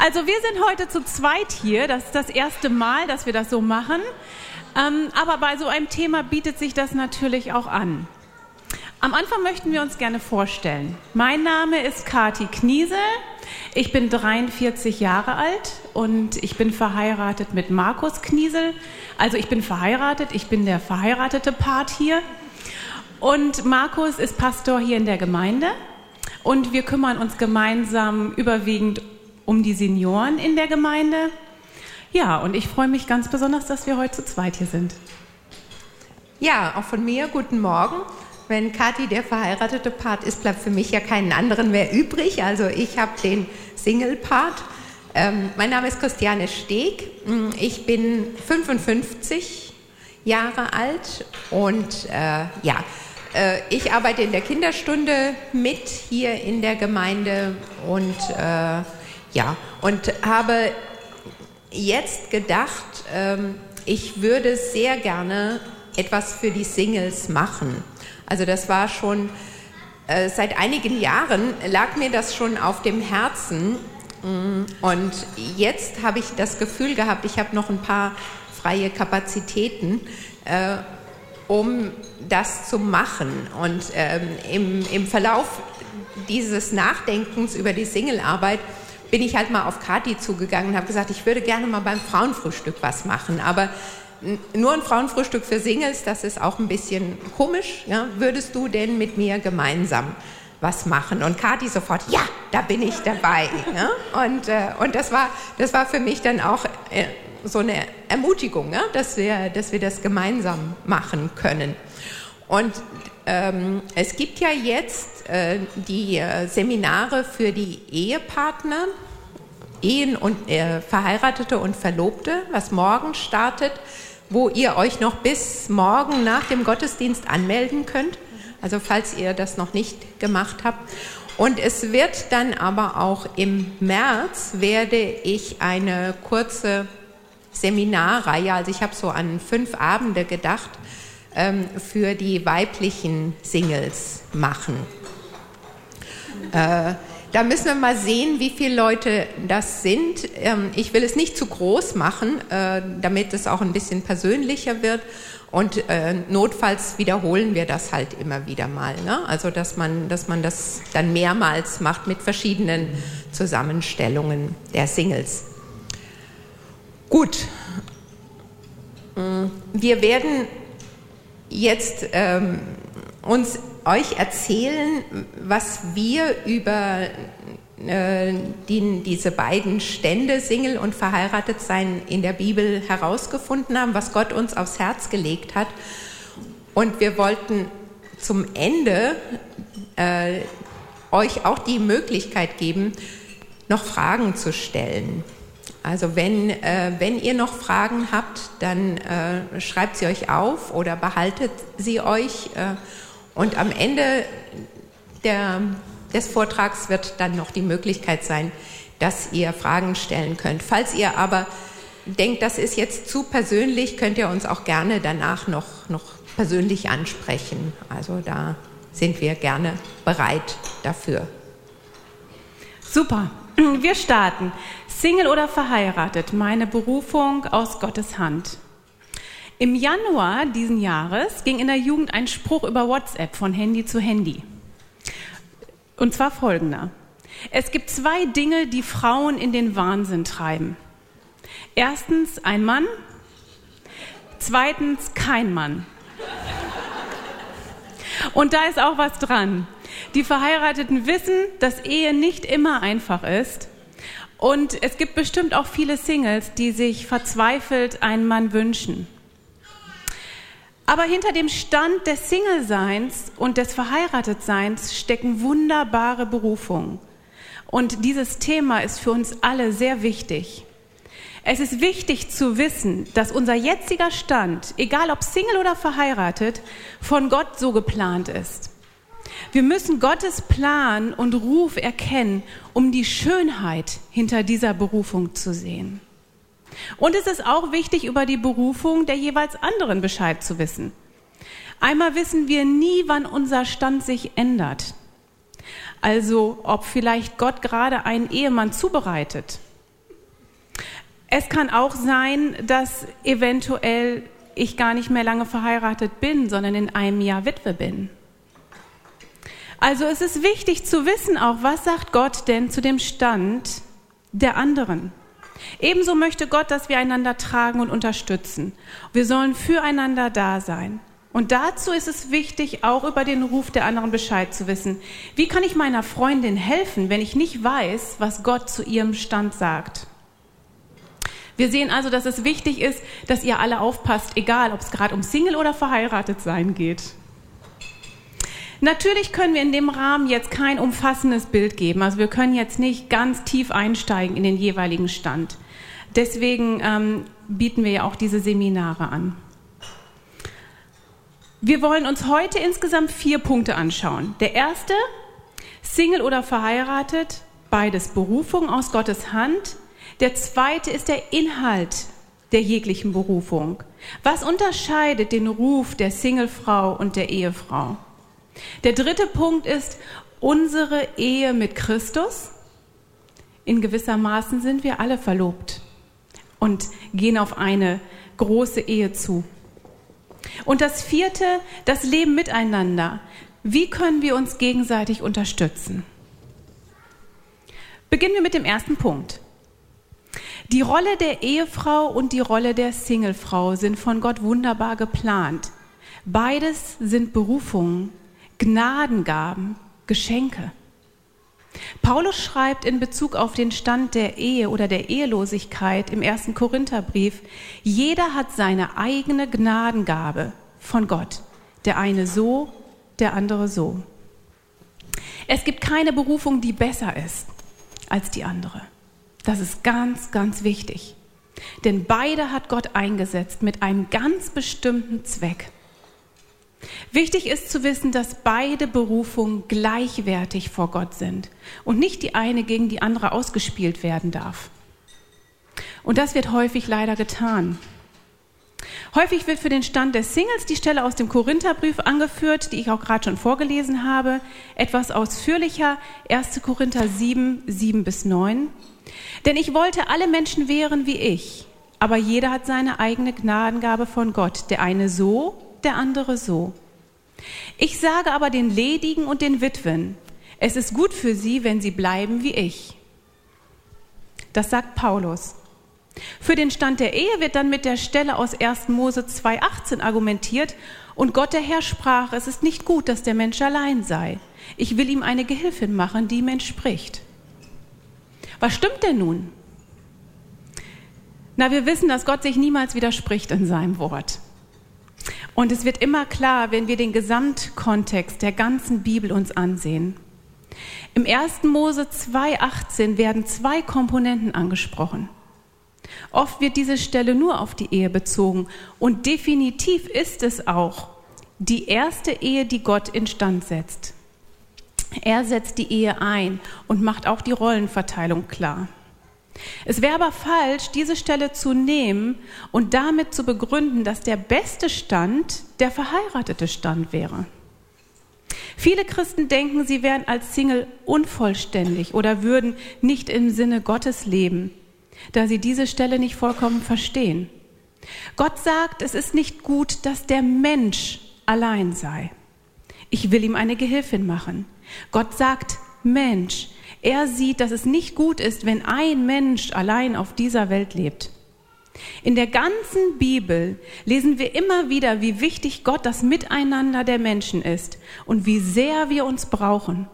Also wir sind heute zu zweit hier. Das ist das erste Mal, dass wir das so machen. Ähm, aber bei so einem Thema bietet sich das natürlich auch an. Am Anfang möchten wir uns gerne vorstellen. Mein Name ist Kati Kniesel. Ich bin 43 Jahre alt und ich bin verheiratet mit Markus Kniesel. Also ich bin verheiratet, ich bin der verheiratete Part hier. Und Markus ist Pastor hier in der Gemeinde und wir kümmern uns gemeinsam überwiegend um die Senioren in der Gemeinde. Ja, und ich freue mich ganz besonders, dass wir heute zu zweit hier sind. Ja, auch von mir guten Morgen. Wenn Kathi der verheiratete Part ist, bleibt für mich ja keinen anderen mehr übrig. Also ich habe den Single-Part. Ähm, mein Name ist Christiane Steg. Ich bin 55 Jahre alt und äh, ja, äh, ich arbeite in der Kinderstunde mit hier in der Gemeinde und äh, ja, und habe jetzt gedacht, ähm, ich würde sehr gerne etwas für die Singles machen. Also das war schon äh, seit einigen Jahren lag mir das schon auf dem Herzen mm, und jetzt habe ich das Gefühl gehabt, ich habe noch ein paar freie Kapazitäten, äh, um das zu machen. Und ähm, im, im Verlauf dieses Nachdenkens über die Singlearbeit bin ich halt mal auf Kati zugegangen und habe gesagt, ich würde gerne mal beim Frauenfrühstück was machen, aber nur ein Frauenfrühstück für Singles, das ist auch ein bisschen komisch. Ja? Würdest du denn mit mir gemeinsam was machen? Und Kati sofort, ja, da bin ich dabei. Ja? Und, äh, und das, war, das war für mich dann auch äh, so eine Ermutigung, ja? dass, wir, dass wir das gemeinsam machen können. Und ähm, es gibt ja jetzt äh, die äh, Seminare für die Ehepartner, Ehen und äh, Verheiratete und Verlobte, was morgen startet, wo ihr euch noch bis morgen nach dem Gottesdienst anmelden könnt. Also falls ihr das noch nicht gemacht habt. Und es wird dann aber auch im März werde ich eine kurze Seminarreihe, also ich habe so an fünf Abende gedacht, ähm, für die weiblichen Singles machen. Äh, da müssen wir mal sehen, wie viele Leute das sind. Ähm, ich will es nicht zu groß machen, äh, damit es auch ein bisschen persönlicher wird. Und äh, notfalls wiederholen wir das halt immer wieder mal. Ne? Also dass man, dass man das dann mehrmals macht mit verschiedenen Zusammenstellungen der Singles. Gut, mm, wir werden jetzt ähm, uns euch erzählen, was wir über äh, die, diese beiden Stände, Single und verheiratet sein, in der Bibel herausgefunden haben, was Gott uns aufs Herz gelegt hat. Und wir wollten zum Ende äh, euch auch die Möglichkeit geben, noch Fragen zu stellen. Also wenn, äh, wenn ihr noch Fragen habt, dann äh, schreibt sie euch auf oder behaltet sie euch. Äh, und am Ende der, des Vortrags wird dann noch die Möglichkeit sein, dass ihr Fragen stellen könnt. Falls ihr aber denkt, das ist jetzt zu persönlich, könnt ihr uns auch gerne danach noch, noch persönlich ansprechen. Also da sind wir gerne bereit dafür. Super. Wir starten. Single oder verheiratet? Meine Berufung aus Gottes Hand. Im Januar diesen Jahres ging in der Jugend ein Spruch über WhatsApp von Handy zu Handy. Und zwar folgender. Es gibt zwei Dinge, die Frauen in den Wahnsinn treiben. Erstens ein Mann, zweitens kein Mann. Und da ist auch was dran. Die Verheirateten wissen, dass Ehe nicht immer einfach ist. Und es gibt bestimmt auch viele Singles, die sich verzweifelt einen Mann wünschen. Aber hinter dem Stand des Single-Seins und des Verheiratetseins stecken wunderbare Berufungen. Und dieses Thema ist für uns alle sehr wichtig. Es ist wichtig zu wissen, dass unser jetziger Stand, egal ob Single oder verheiratet, von Gott so geplant ist. Wir müssen Gottes Plan und Ruf erkennen, um die Schönheit hinter dieser Berufung zu sehen. Und es ist auch wichtig, über die Berufung der jeweils anderen Bescheid zu wissen. Einmal wissen wir nie, wann unser Stand sich ändert. Also ob vielleicht Gott gerade einen Ehemann zubereitet Es kann auch sein, dass eventuell ich gar nicht mehr lange verheiratet bin, sondern in einem Jahr Witwe bin. Also es ist wichtig zu wissen auch, was sagt Gott denn zu dem Stand der anderen. Ebenso möchte Gott, dass wir einander tragen und unterstützen. Wir sollen füreinander da sein. Und dazu ist es wichtig, auch über den Ruf der anderen Bescheid zu wissen. Wie kann ich meiner Freundin helfen, wenn ich nicht weiß, was Gott zu ihrem Stand sagt? Wir sehen also, dass es wichtig ist, dass ihr alle aufpasst, egal ob es gerade um Single oder verheiratet sein geht. Natürlich können wir in dem Rahmen jetzt kein umfassendes Bild geben. Also wir können jetzt nicht ganz tief einsteigen in den jeweiligen Stand. Deswegen ähm, bieten wir ja auch diese Seminare an. Wir wollen uns heute insgesamt vier Punkte anschauen. Der erste, Single oder verheiratet, beides Berufung aus Gottes Hand. Der zweite ist der Inhalt der jeglichen Berufung. Was unterscheidet den Ruf der Singlefrau und der Ehefrau? Der dritte Punkt ist unsere Ehe mit Christus. In gewisser Maßen sind wir alle verlobt und gehen auf eine große Ehe zu. Und das vierte, das Leben miteinander. Wie können wir uns gegenseitig unterstützen? Beginnen wir mit dem ersten Punkt. Die Rolle der Ehefrau und die Rolle der Singlefrau sind von Gott wunderbar geplant. Beides sind Berufungen, Gnadengaben, Geschenke. Paulus schreibt in Bezug auf den Stand der Ehe oder der Ehelosigkeit im ersten Korintherbrief, jeder hat seine eigene Gnadengabe von Gott. Der eine so, der andere so. Es gibt keine Berufung, die besser ist als die andere. Das ist ganz, ganz wichtig. Denn beide hat Gott eingesetzt mit einem ganz bestimmten Zweck. Wichtig ist zu wissen, dass beide Berufungen gleichwertig vor Gott sind und nicht die eine gegen die andere ausgespielt werden darf. Und das wird häufig leider getan. Häufig wird für den Stand der Singles die Stelle aus dem Korintherbrief angeführt, die ich auch gerade schon vorgelesen habe, etwas ausführlicher, 1. Korinther 7, 7 bis 9. Denn ich wollte alle Menschen wehren wie ich, aber jeder hat seine eigene Gnadengabe von Gott, der eine so, der andere so. Ich sage aber den Ledigen und den Witwen, es ist gut für sie, wenn sie bleiben wie ich. Das sagt Paulus. Für den Stand der Ehe wird dann mit der Stelle aus 1. Mose 2.18 argumentiert und Gott der Herr sprach, es ist nicht gut, dass der Mensch allein sei. Ich will ihm eine Gehilfin machen, die ihm entspricht. Was stimmt denn nun? Na, wir wissen, dass Gott sich niemals widerspricht in seinem Wort. Und es wird immer klar, wenn wir den Gesamtkontext der ganzen Bibel uns ansehen. Im 1. Mose 2.18 werden zwei Komponenten angesprochen. Oft wird diese Stelle nur auf die Ehe bezogen und definitiv ist es auch die erste Ehe, die Gott instand setzt. Er setzt die Ehe ein und macht auch die Rollenverteilung klar. Es wäre aber falsch, diese Stelle zu nehmen und damit zu begründen, dass der beste Stand der verheiratete Stand wäre. Viele Christen denken, sie wären als Single unvollständig oder würden nicht im Sinne Gottes leben, da sie diese Stelle nicht vollkommen verstehen. Gott sagt, es ist nicht gut, dass der Mensch allein sei. Ich will ihm eine Gehilfin machen. Gott sagt, Mensch, er sieht, dass es nicht gut ist, wenn ein Mensch allein auf dieser Welt lebt. In der ganzen Bibel lesen wir immer wieder, wie wichtig Gott das Miteinander der Menschen ist und wie sehr wir uns brauchen.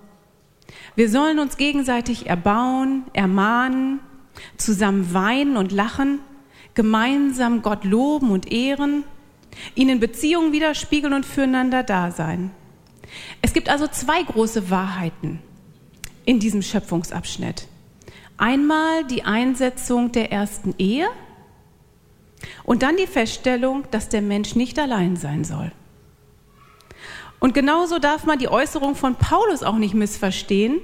Wir sollen uns gegenseitig erbauen, ermahnen, zusammen weinen und lachen, gemeinsam Gott loben und ehren, ihnen Beziehungen widerspiegeln und füreinander da sein. Es gibt also zwei große Wahrheiten in diesem Schöpfungsabschnitt. Einmal die Einsetzung der ersten Ehe und dann die Feststellung, dass der Mensch nicht allein sein soll. Und genauso darf man die Äußerung von Paulus auch nicht missverstehen,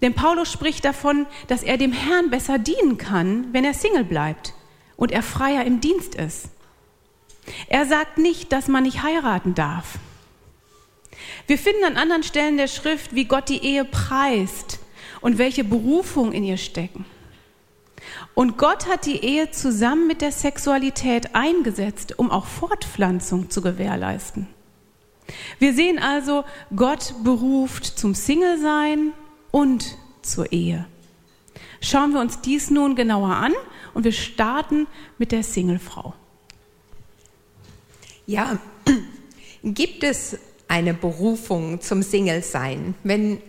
denn Paulus spricht davon, dass er dem Herrn besser dienen kann, wenn er Single bleibt und er freier im Dienst ist. Er sagt nicht, dass man nicht heiraten darf. Wir finden an anderen Stellen der Schrift, wie Gott die Ehe preist und welche Berufung in ihr stecken. Und Gott hat die Ehe zusammen mit der Sexualität eingesetzt, um auch Fortpflanzung zu gewährleisten. Wir sehen also, Gott beruft zum Single-Sein und zur Ehe. Schauen wir uns dies nun genauer an und wir starten mit der Singlefrau. Ja, gibt es eine Berufung zum Single-Sein? Wenn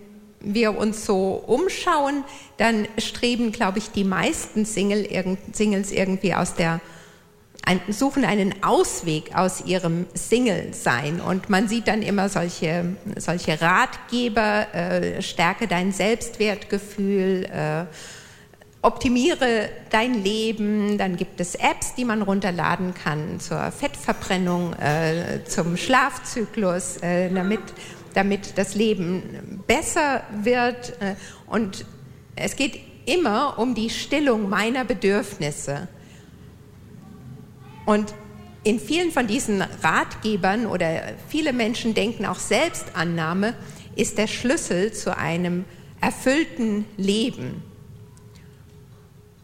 wir uns so umschauen, dann streben, glaube ich, die meisten Single, Singles irgendwie aus der suchen einen Ausweg aus ihrem Single-Sein. Und man sieht dann immer solche, solche Ratgeber, äh, stärke dein Selbstwertgefühl, äh, optimiere dein Leben. Dann gibt es Apps, die man runterladen kann zur Fettverbrennung, äh, zum Schlafzyklus, äh, damit, damit das Leben besser wird. Äh, und es geht immer um die Stillung meiner Bedürfnisse. Und in vielen von diesen Ratgebern oder viele Menschen denken auch Selbstannahme ist der Schlüssel zu einem erfüllten Leben.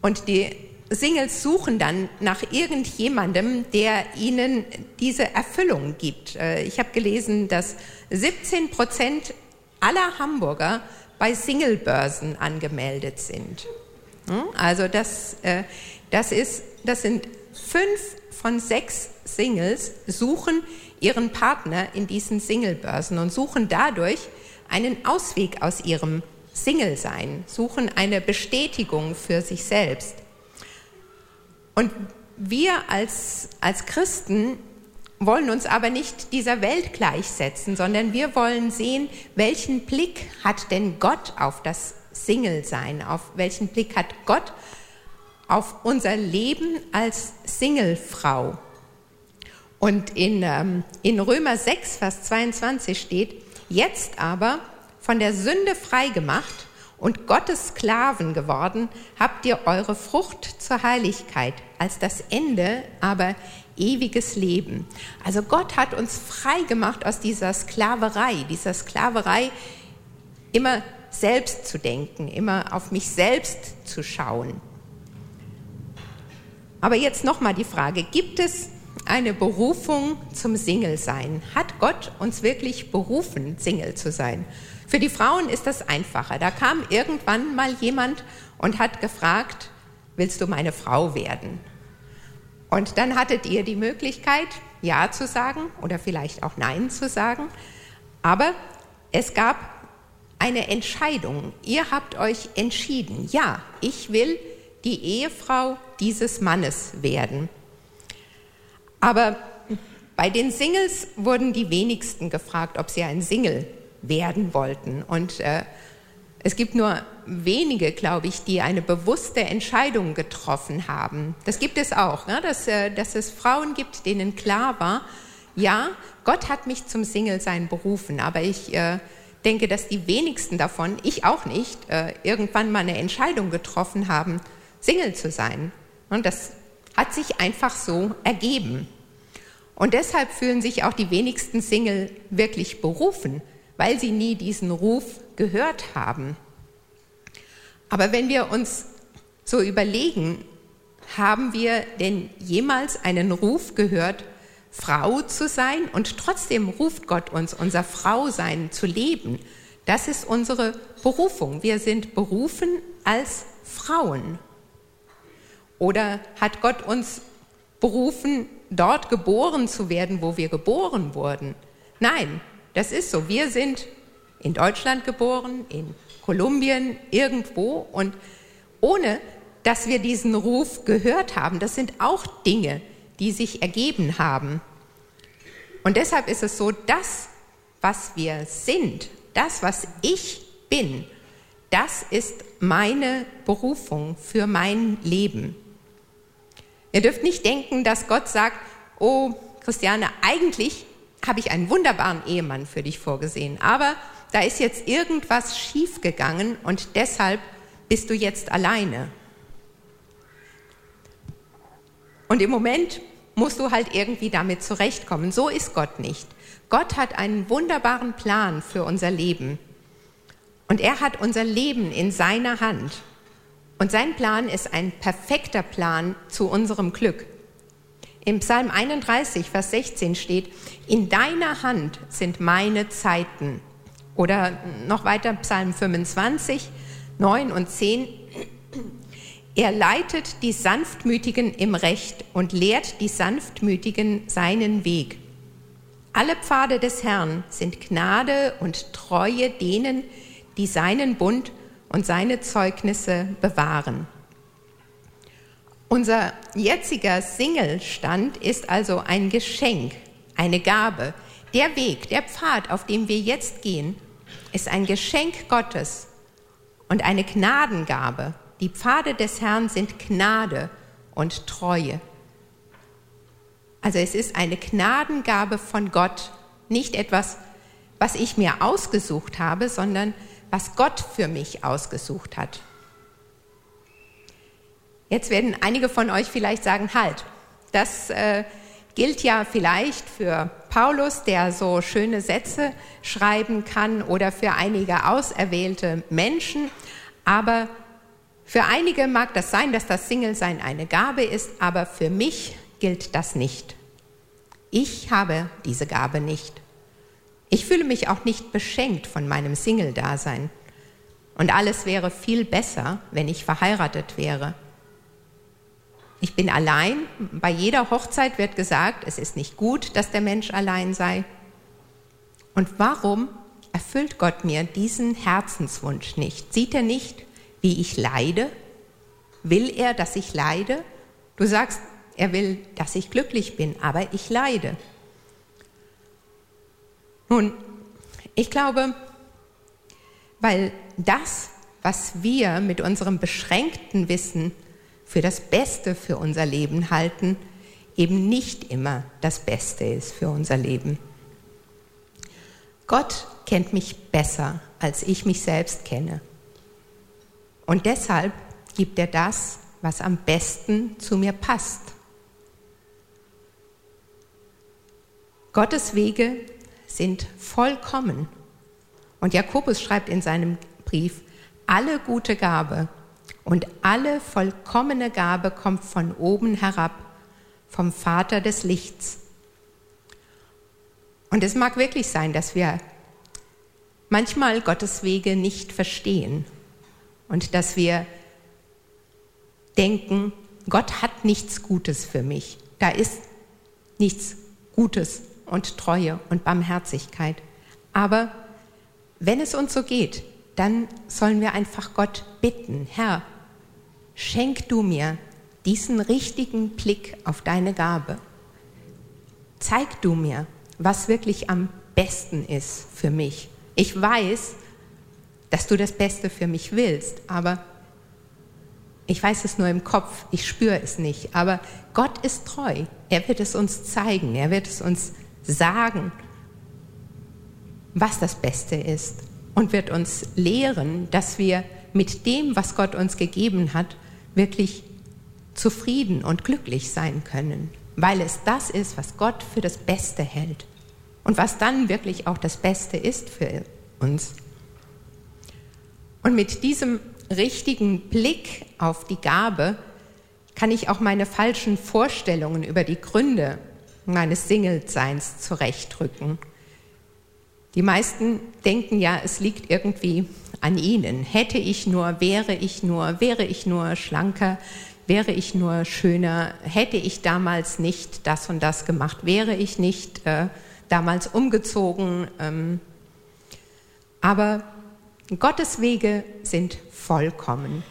Und die Singles suchen dann nach irgendjemandem, der ihnen diese Erfüllung gibt. Äh, ich habe gelesen, dass 17 Prozent aller Hamburger bei Singlebörsen angemeldet sind. Hm? Also das, äh, das, ist, das sind fünf von sechs Singles suchen ihren Partner in diesen Singlebörsen und suchen dadurch einen Ausweg aus ihrem Single-Sein, suchen eine Bestätigung für sich selbst. Und wir als, als Christen wollen uns aber nicht dieser Welt gleichsetzen, sondern wir wollen sehen, welchen Blick hat denn Gott auf das Single-Sein, auf welchen Blick hat Gott auf unser Leben als Singlefrau. Und in, ähm, in Römer 6, Vers 22 steht, jetzt aber von der Sünde frei gemacht und Gottes Sklaven geworden, habt ihr eure Frucht zur Heiligkeit, als das Ende aber ewiges Leben. Also Gott hat uns frei gemacht aus dieser Sklaverei, dieser Sklaverei immer selbst zu denken, immer auf mich selbst zu schauen. Aber jetzt nochmal die Frage, gibt es eine Berufung zum Single-Sein? Hat Gott uns wirklich berufen, Single zu sein? Für die Frauen ist das einfacher. Da kam irgendwann mal jemand und hat gefragt, willst du meine Frau werden? Und dann hattet ihr die Möglichkeit, Ja zu sagen oder vielleicht auch Nein zu sagen. Aber es gab eine Entscheidung. Ihr habt euch entschieden, ja, ich will die Ehefrau dieses Mannes werden. Aber bei den Singles wurden die wenigsten gefragt, ob sie ein Single werden wollten. Und äh, es gibt nur wenige, glaube ich, die eine bewusste Entscheidung getroffen haben. Das gibt es auch, ne? dass, äh, dass es Frauen gibt, denen klar war, ja, Gott hat mich zum Single-Sein berufen, aber ich äh, denke, dass die wenigsten davon, ich auch nicht, äh, irgendwann mal eine Entscheidung getroffen haben, Single zu sein. Und das hat sich einfach so ergeben. Und deshalb fühlen sich auch die wenigsten Single wirklich berufen, weil sie nie diesen Ruf gehört haben. Aber wenn wir uns so überlegen, haben wir denn jemals einen Ruf gehört, Frau zu sein und trotzdem ruft Gott uns, unser Frausein zu leben. Das ist unsere Berufung. Wir sind berufen als Frauen. Oder hat Gott uns berufen, dort geboren zu werden, wo wir geboren wurden? Nein, das ist so. Wir sind in Deutschland geboren, in Kolumbien, irgendwo und ohne dass wir diesen Ruf gehört haben, das sind auch Dinge, die sich ergeben haben. Und deshalb ist es so, das, was wir sind, das, was ich bin, das ist meine Berufung für mein Leben. Ihr dürft nicht denken, dass Gott sagt, oh Christiane, eigentlich habe ich einen wunderbaren Ehemann für dich vorgesehen, aber da ist jetzt irgendwas schiefgegangen und deshalb bist du jetzt alleine. Und im Moment musst du halt irgendwie damit zurechtkommen. So ist Gott nicht. Gott hat einen wunderbaren Plan für unser Leben. Und er hat unser Leben in seiner Hand. Und sein Plan ist ein perfekter Plan zu unserem Glück. Im Psalm 31, Vers 16 steht, in deiner Hand sind meine Zeiten. Oder noch weiter Psalm 25, 9 und 10. Er leitet die Sanftmütigen im Recht und lehrt die Sanftmütigen seinen Weg. Alle Pfade des Herrn sind Gnade und Treue denen, die seinen Bund und seine Zeugnisse bewahren. Unser jetziger Singlestand ist also ein Geschenk, eine Gabe. Der Weg, der Pfad, auf dem wir jetzt gehen, ist ein Geschenk Gottes und eine Gnadengabe. Die Pfade des Herrn sind Gnade und Treue. Also es ist eine Gnadengabe von Gott, nicht etwas, was ich mir ausgesucht habe, sondern was Gott für mich ausgesucht hat. Jetzt werden einige von euch vielleicht sagen, halt, das äh, gilt ja vielleicht für Paulus, der so schöne Sätze schreiben kann, oder für einige auserwählte Menschen, aber für einige mag das sein, dass das Single-Sein eine Gabe ist, aber für mich gilt das nicht. Ich habe diese Gabe nicht. Ich fühle mich auch nicht beschenkt von meinem Single-Dasein. Und alles wäre viel besser, wenn ich verheiratet wäre. Ich bin allein. Bei jeder Hochzeit wird gesagt, es ist nicht gut, dass der Mensch allein sei. Und warum erfüllt Gott mir diesen Herzenswunsch nicht? Sieht er nicht, wie ich leide? Will er, dass ich leide? Du sagst, er will, dass ich glücklich bin, aber ich leide. Nun, ich glaube, weil das, was wir mit unserem beschränkten Wissen für das Beste für unser Leben halten, eben nicht immer das Beste ist für unser Leben. Gott kennt mich besser, als ich mich selbst kenne. Und deshalb gibt er das, was am besten zu mir passt. Gottes Wege sind vollkommen. Und Jakobus schreibt in seinem Brief, alle gute Gabe und alle vollkommene Gabe kommt von oben herab, vom Vater des Lichts. Und es mag wirklich sein, dass wir manchmal Gottes Wege nicht verstehen und dass wir denken, Gott hat nichts Gutes für mich. Da ist nichts Gutes und Treue und Barmherzigkeit. Aber wenn es uns so geht, dann sollen wir einfach Gott bitten, Herr, schenk du mir diesen richtigen Blick auf deine Gabe. Zeig du mir, was wirklich am besten ist für mich. Ich weiß, dass du das Beste für mich willst, aber ich weiß es nur im Kopf, ich spüre es nicht. Aber Gott ist treu. Er wird es uns zeigen, er wird es uns sagen, was das Beste ist und wird uns lehren, dass wir mit dem, was Gott uns gegeben hat, wirklich zufrieden und glücklich sein können, weil es das ist, was Gott für das Beste hält und was dann wirklich auch das Beste ist für uns. Und mit diesem richtigen Blick auf die Gabe kann ich auch meine falschen Vorstellungen über die Gründe meines Single-Seins zurechtrücken. Die meisten denken ja, es liegt irgendwie an ihnen. Hätte ich nur, wäre ich nur, wäre ich nur schlanker, wäre ich nur schöner, hätte ich damals nicht das und das gemacht, wäre ich nicht äh, damals umgezogen. Ähm, aber Gottes Wege sind vollkommen.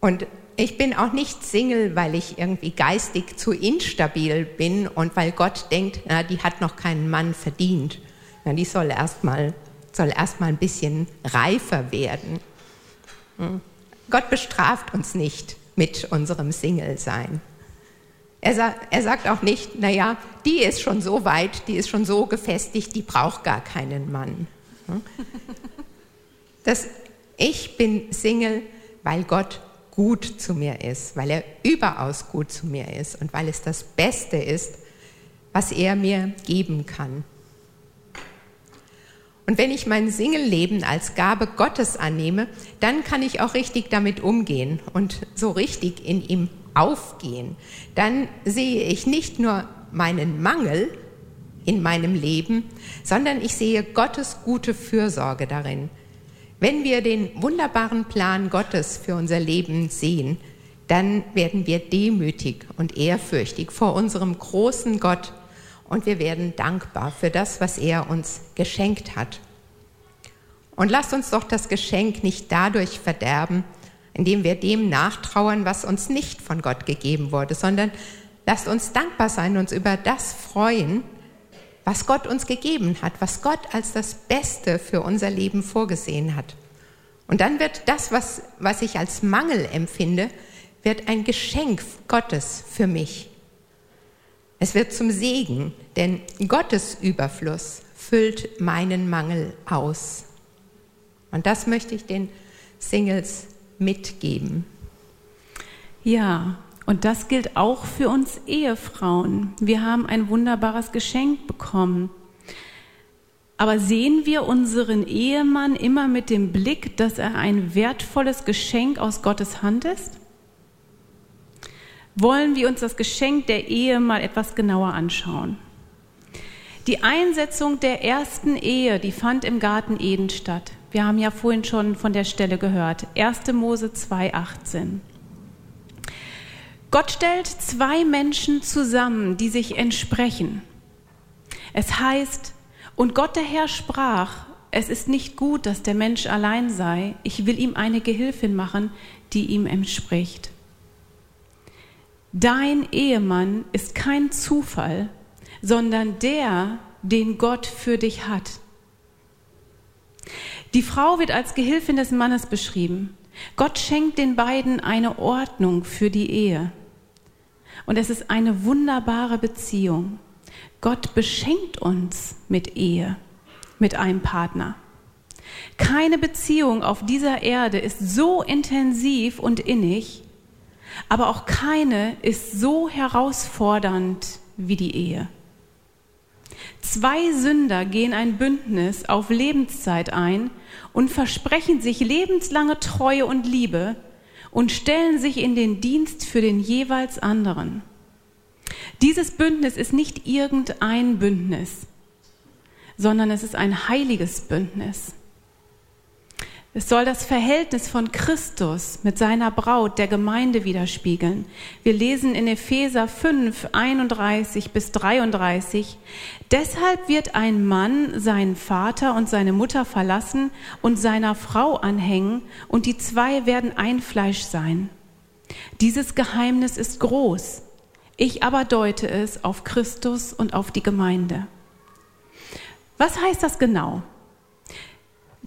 Und ich bin auch nicht Single, weil ich irgendwie geistig zu instabil bin und weil Gott denkt, na, die hat noch keinen Mann verdient. Na, die soll erstmal soll erstmal ein bisschen reifer werden. Hm. Gott bestraft uns nicht mit unserem Single-Sein. Er, sa er sagt auch nicht, naja, die ist schon so weit, die ist schon so gefestigt, die braucht gar keinen Mann. Hm. Das, ich bin Single, weil Gott gut zu mir ist, weil er überaus gut zu mir ist und weil es das Beste ist, was er mir geben kann. Und wenn ich mein Singelleben als Gabe Gottes annehme, dann kann ich auch richtig damit umgehen und so richtig in ihm aufgehen. Dann sehe ich nicht nur meinen Mangel in meinem Leben, sondern ich sehe Gottes gute Fürsorge darin. Wenn wir den wunderbaren Plan Gottes für unser Leben sehen, dann werden wir demütig und ehrfürchtig vor unserem großen Gott und wir werden dankbar für das, was er uns geschenkt hat. Und lasst uns doch das Geschenk nicht dadurch verderben, indem wir dem nachtrauern, was uns nicht von Gott gegeben wurde, sondern lasst uns dankbar sein, uns über das freuen, was Gott uns gegeben hat, was Gott als das Beste für unser Leben vorgesehen hat. Und dann wird das, was, was ich als Mangel empfinde, wird ein Geschenk Gottes für mich. Es wird zum Segen, denn Gottes Überfluss füllt meinen Mangel aus. Und das möchte ich den Singles mitgeben. Ja, und das gilt auch für uns Ehefrauen. Wir haben ein wunderbares Geschenk bekommen. Aber sehen wir unseren Ehemann immer mit dem Blick, dass er ein wertvolles Geschenk aus Gottes Hand ist? wollen wir uns das Geschenk der Ehe mal etwas genauer anschauen. Die Einsetzung der ersten Ehe, die fand im Garten Eden statt. Wir haben ja vorhin schon von der Stelle gehört. 1. Mose 2,18. Gott stellt zwei Menschen zusammen, die sich entsprechen. Es heißt, und Gott der Herr sprach, es ist nicht gut, dass der Mensch allein sei, ich will ihm eine Gehilfin machen, die ihm entspricht. Dein Ehemann ist kein Zufall, sondern der, den Gott für dich hat. Die Frau wird als Gehilfin des Mannes beschrieben. Gott schenkt den beiden eine Ordnung für die Ehe. Und es ist eine wunderbare Beziehung. Gott beschenkt uns mit Ehe, mit einem Partner. Keine Beziehung auf dieser Erde ist so intensiv und innig aber auch keine ist so herausfordernd wie die Ehe. Zwei Sünder gehen ein Bündnis auf Lebenszeit ein und versprechen sich lebenslange Treue und Liebe und stellen sich in den Dienst für den jeweils anderen. Dieses Bündnis ist nicht irgendein Bündnis, sondern es ist ein heiliges Bündnis. Es soll das Verhältnis von Christus mit seiner Braut, der Gemeinde, widerspiegeln. Wir lesen in Epheser 5, 31 bis 33, Deshalb wird ein Mann seinen Vater und seine Mutter verlassen und seiner Frau anhängen, und die zwei werden ein Fleisch sein. Dieses Geheimnis ist groß. Ich aber deute es auf Christus und auf die Gemeinde. Was heißt das genau?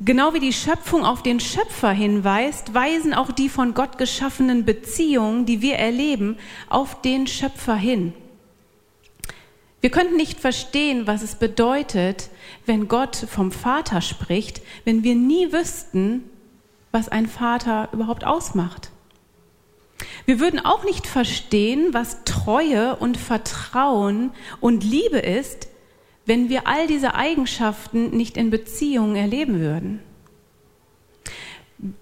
Genau wie die Schöpfung auf den Schöpfer hinweist, weisen auch die von Gott geschaffenen Beziehungen, die wir erleben, auf den Schöpfer hin. Wir könnten nicht verstehen, was es bedeutet, wenn Gott vom Vater spricht, wenn wir nie wüssten, was ein Vater überhaupt ausmacht. Wir würden auch nicht verstehen, was Treue und Vertrauen und Liebe ist, wenn wir all diese Eigenschaften nicht in Beziehungen erleben würden.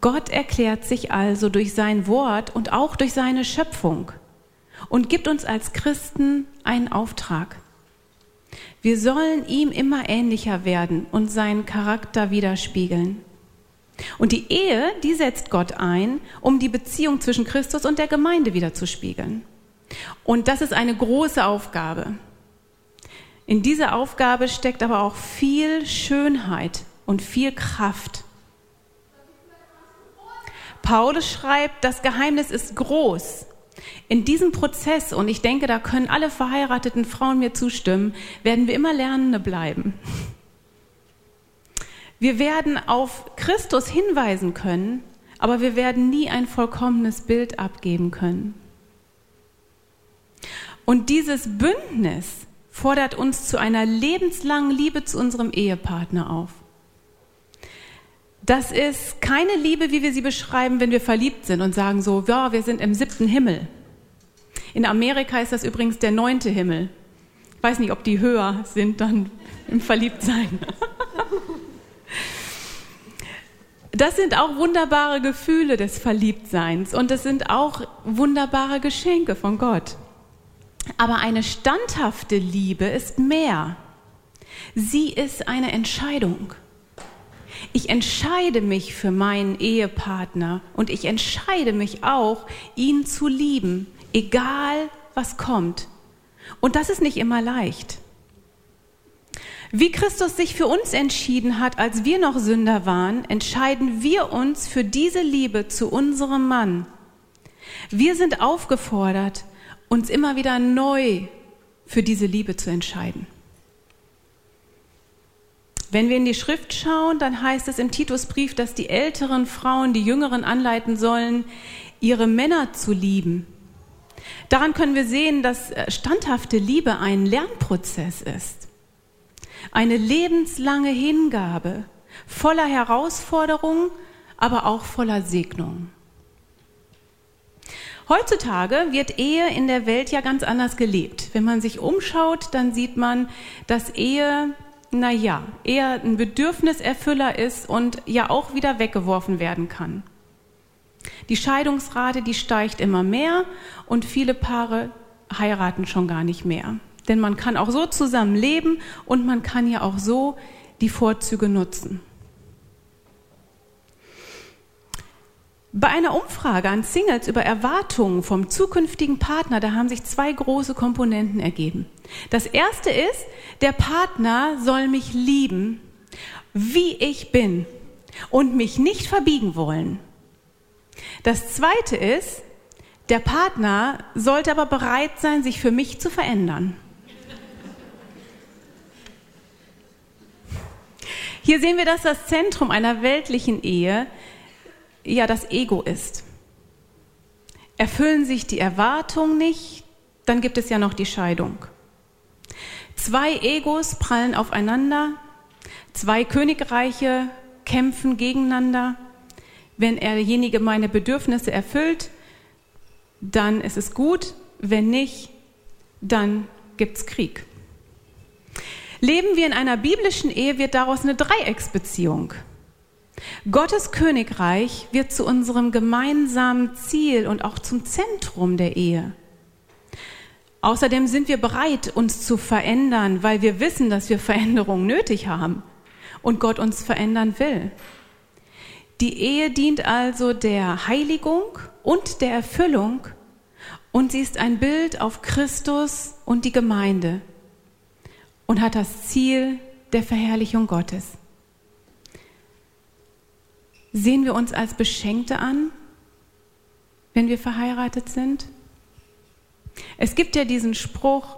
Gott erklärt sich also durch sein Wort und auch durch seine Schöpfung und gibt uns als Christen einen Auftrag. Wir sollen ihm immer ähnlicher werden und seinen Charakter widerspiegeln. Und die Ehe, die setzt Gott ein, um die Beziehung zwischen Christus und der Gemeinde wiederzuspiegeln. Und das ist eine große Aufgabe. In dieser Aufgabe steckt aber auch viel Schönheit und viel Kraft. Paulus schreibt, das Geheimnis ist groß. In diesem Prozess, und ich denke, da können alle verheirateten Frauen mir zustimmen, werden wir immer Lernende bleiben. Wir werden auf Christus hinweisen können, aber wir werden nie ein vollkommenes Bild abgeben können. Und dieses Bündnis fordert uns zu einer lebenslangen Liebe zu unserem Ehepartner auf. Das ist keine Liebe, wie wir sie beschreiben, wenn wir verliebt sind und sagen so, ja, wir sind im siebten Himmel. In Amerika ist das übrigens der neunte Himmel. Ich weiß nicht, ob die höher sind dann im Verliebtsein. Das sind auch wunderbare Gefühle des Verliebtseins und es sind auch wunderbare Geschenke von Gott. Aber eine standhafte Liebe ist mehr. Sie ist eine Entscheidung. Ich entscheide mich für meinen Ehepartner und ich entscheide mich auch, ihn zu lieben, egal was kommt. Und das ist nicht immer leicht. Wie Christus sich für uns entschieden hat, als wir noch Sünder waren, entscheiden wir uns für diese Liebe zu unserem Mann. Wir sind aufgefordert, uns immer wieder neu für diese Liebe zu entscheiden. Wenn wir in die Schrift schauen, dann heißt es im Titusbrief, dass die älteren Frauen die jüngeren anleiten sollen, ihre Männer zu lieben. Daran können wir sehen, dass standhafte Liebe ein Lernprozess ist. Eine lebenslange Hingabe, voller Herausforderungen, aber auch voller Segnung. Heutzutage wird Ehe in der Welt ja ganz anders gelebt. Wenn man sich umschaut, dann sieht man, dass Ehe, na ja, eher ein Bedürfniserfüller ist und ja auch wieder weggeworfen werden kann. Die Scheidungsrate, die steigt immer mehr und viele Paare heiraten schon gar nicht mehr. Denn man kann auch so zusammen leben und man kann ja auch so die Vorzüge nutzen. Bei einer Umfrage an Singles über Erwartungen vom zukünftigen Partner, da haben sich zwei große Komponenten ergeben. Das erste ist, der Partner soll mich lieben, wie ich bin und mich nicht verbiegen wollen. Das zweite ist, der Partner sollte aber bereit sein, sich für mich zu verändern. Hier sehen wir, dass das Zentrum einer weltlichen Ehe ja das Ego ist. Erfüllen sich die Erwartungen nicht, dann gibt es ja noch die Scheidung. Zwei Egos prallen aufeinander, zwei Königreiche kämpfen gegeneinander. Wenn derjenige meine Bedürfnisse erfüllt, dann ist es gut, wenn nicht, dann gibt es Krieg. Leben wir in einer biblischen Ehe, wird daraus eine Dreiecksbeziehung. Gottes Königreich wird zu unserem gemeinsamen Ziel und auch zum Zentrum der Ehe. Außerdem sind wir bereit, uns zu verändern, weil wir wissen, dass wir Veränderungen nötig haben und Gott uns verändern will. Die Ehe dient also der Heiligung und der Erfüllung und sie ist ein Bild auf Christus und die Gemeinde und hat das Ziel der Verherrlichung Gottes. Sehen wir uns als Beschenkte an, wenn wir verheiratet sind? Es gibt ja diesen Spruch,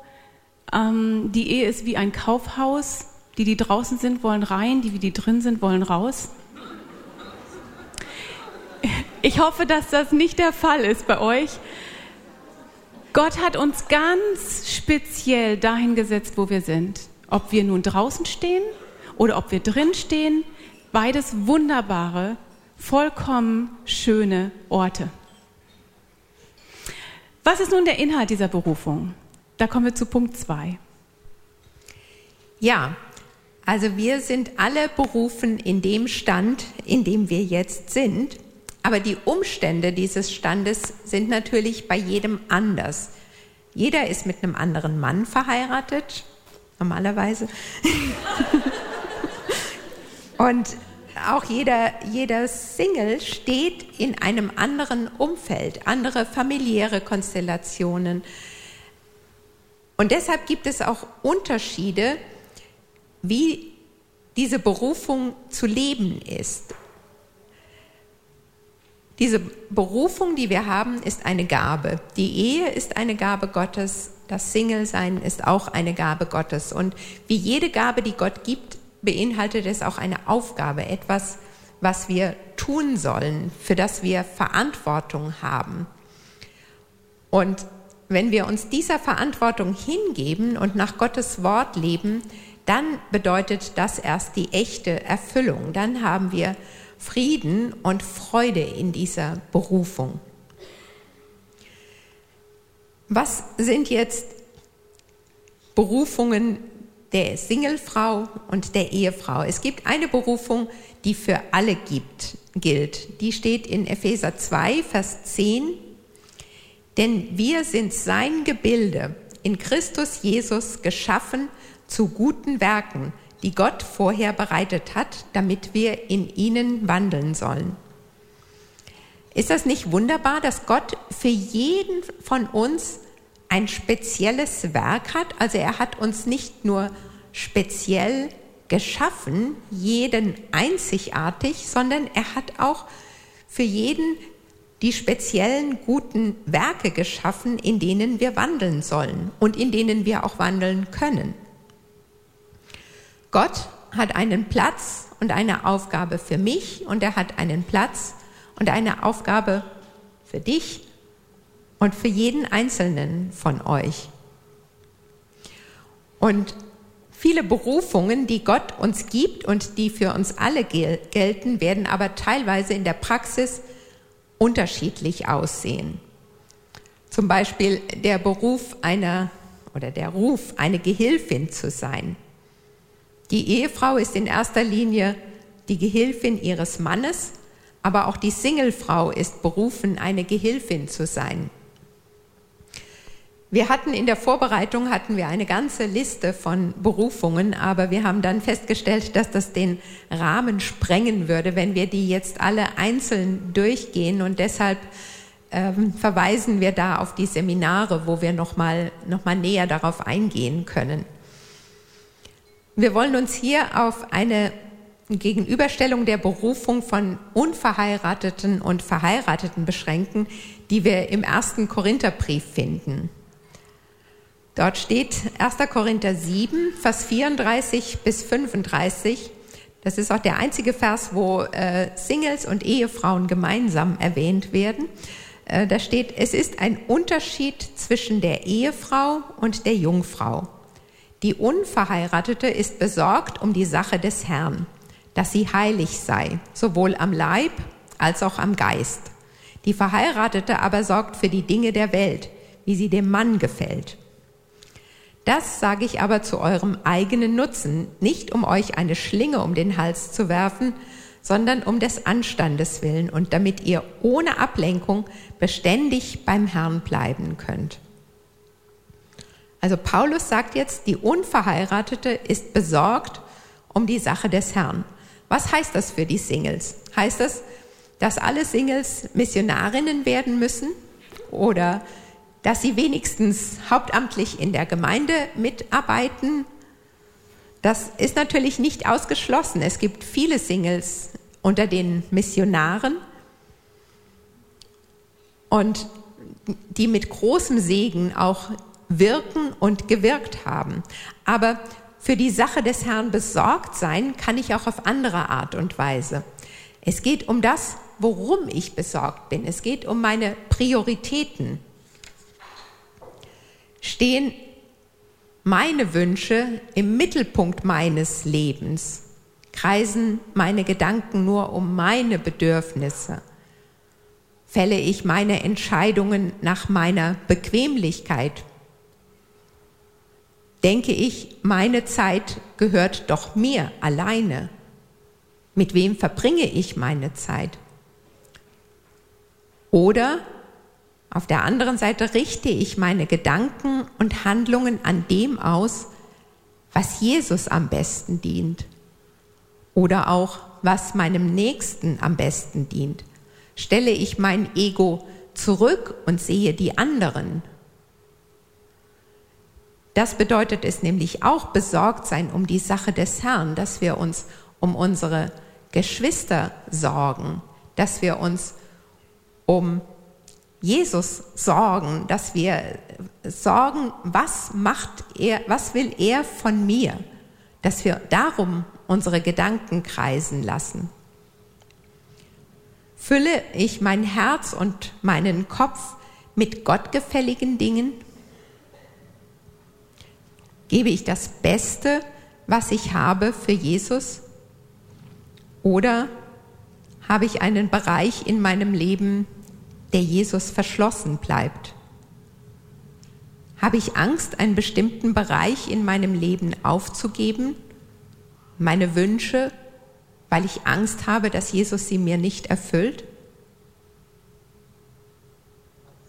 ähm, die Ehe ist wie ein Kaufhaus, die, die draußen sind, wollen rein, die, die drin sind, wollen raus. Ich hoffe, dass das nicht der Fall ist bei euch. Gott hat uns ganz speziell dahin gesetzt, wo wir sind. Ob wir nun draußen stehen oder ob wir drin stehen, beides wunderbare, vollkommen schöne Orte. Was ist nun der Inhalt dieser Berufung? Da kommen wir zu Punkt 2. Ja, also wir sind alle berufen in dem Stand, in dem wir jetzt sind. Aber die Umstände dieses Standes sind natürlich bei jedem anders. Jeder ist mit einem anderen Mann verheiratet, normalerweise. Und auch jeder, jeder Single steht in einem anderen Umfeld, andere familiäre Konstellationen. Und deshalb gibt es auch Unterschiede, wie diese Berufung zu leben ist. Diese Berufung, die wir haben, ist eine Gabe. Die Ehe ist eine Gabe Gottes. Das Single-Sein ist auch eine Gabe Gottes. Und wie jede Gabe, die Gott gibt, beinhaltet es auch eine Aufgabe, etwas, was wir tun sollen, für das wir Verantwortung haben. Und wenn wir uns dieser Verantwortung hingeben und nach Gottes Wort leben, dann bedeutet das erst die echte Erfüllung. Dann haben wir Frieden und Freude in dieser Berufung. Was sind jetzt Berufungen, der Singlefrau und der Ehefrau. Es gibt eine Berufung, die für alle gibt, gilt. Die steht in Epheser 2, Vers 10. Denn wir sind sein Gebilde, in Christus Jesus geschaffen zu guten Werken, die Gott vorher bereitet hat, damit wir in ihnen wandeln sollen. Ist das nicht wunderbar, dass Gott für jeden von uns ein spezielles Werk hat? Also er hat uns nicht nur speziell geschaffen, jeden einzigartig, sondern er hat auch für jeden die speziellen guten Werke geschaffen, in denen wir wandeln sollen und in denen wir auch wandeln können. Gott hat einen Platz und eine Aufgabe für mich und er hat einen Platz und eine Aufgabe für dich und für jeden Einzelnen von euch. Und viele Berufungen, die Gott uns gibt und die für uns alle gel gelten, werden aber teilweise in der Praxis unterschiedlich aussehen. Zum Beispiel der Beruf einer oder der Ruf, eine Gehilfin zu sein. Die Ehefrau ist in erster Linie die Gehilfin ihres Mannes, aber auch die Singlefrau ist berufen, eine Gehilfin zu sein. Wir hatten in der Vorbereitung hatten wir eine ganze Liste von Berufungen, aber wir haben dann festgestellt, dass das den Rahmen sprengen würde, wenn wir die jetzt alle einzeln durchgehen und deshalb ähm, verweisen wir da auf die Seminare, wo wir noch mal, noch mal näher darauf eingehen können. Wir wollen uns hier auf eine Gegenüberstellung der Berufung von Unverheirateten und Verheirateten beschränken, die wir im ersten Korintherbrief finden. Dort steht 1. Korinther 7, Vers 34 bis 35. Das ist auch der einzige Vers, wo äh, Singles und Ehefrauen gemeinsam erwähnt werden. Äh, da steht, es ist ein Unterschied zwischen der Ehefrau und der Jungfrau. Die Unverheiratete ist besorgt um die Sache des Herrn, dass sie heilig sei, sowohl am Leib als auch am Geist. Die Verheiratete aber sorgt für die Dinge der Welt, wie sie dem Mann gefällt. Das sage ich aber zu eurem eigenen Nutzen, nicht um euch eine Schlinge um den Hals zu werfen, sondern um des Anstandes willen und damit ihr ohne Ablenkung beständig beim Herrn bleiben könnt. Also Paulus sagt jetzt, die Unverheiratete ist besorgt um die Sache des Herrn. Was heißt das für die Singles? Heißt das, dass alle Singles Missionarinnen werden müssen oder dass sie wenigstens hauptamtlich in der Gemeinde mitarbeiten? Das ist natürlich nicht ausgeschlossen. Es gibt viele Singles unter den Missionaren und die mit großem Segen auch wirken und gewirkt haben. Aber für die Sache des Herrn besorgt sein kann ich auch auf andere Art und Weise. Es geht um das, worum ich besorgt bin. Es geht um meine Prioritäten. Stehen meine Wünsche im Mittelpunkt meines Lebens? Kreisen meine Gedanken nur um meine Bedürfnisse? Fälle ich meine Entscheidungen nach meiner Bequemlichkeit? denke ich, meine Zeit gehört doch mir alleine. Mit wem verbringe ich meine Zeit? Oder auf der anderen Seite richte ich meine Gedanken und Handlungen an dem aus, was Jesus am besten dient. Oder auch, was meinem Nächsten am besten dient. Stelle ich mein Ego zurück und sehe die anderen das bedeutet es nämlich auch, besorgt sein um die Sache des Herrn, dass wir uns um unsere Geschwister sorgen, dass wir uns um Jesus sorgen, dass wir sorgen, was macht er, was will er von mir, dass wir darum unsere Gedanken kreisen lassen. Fülle ich mein Herz und meinen Kopf mit gottgefälligen Dingen? Gebe ich das Beste, was ich habe, für Jesus? Oder habe ich einen Bereich in meinem Leben, der Jesus verschlossen bleibt? Habe ich Angst, einen bestimmten Bereich in meinem Leben aufzugeben? Meine Wünsche, weil ich Angst habe, dass Jesus sie mir nicht erfüllt?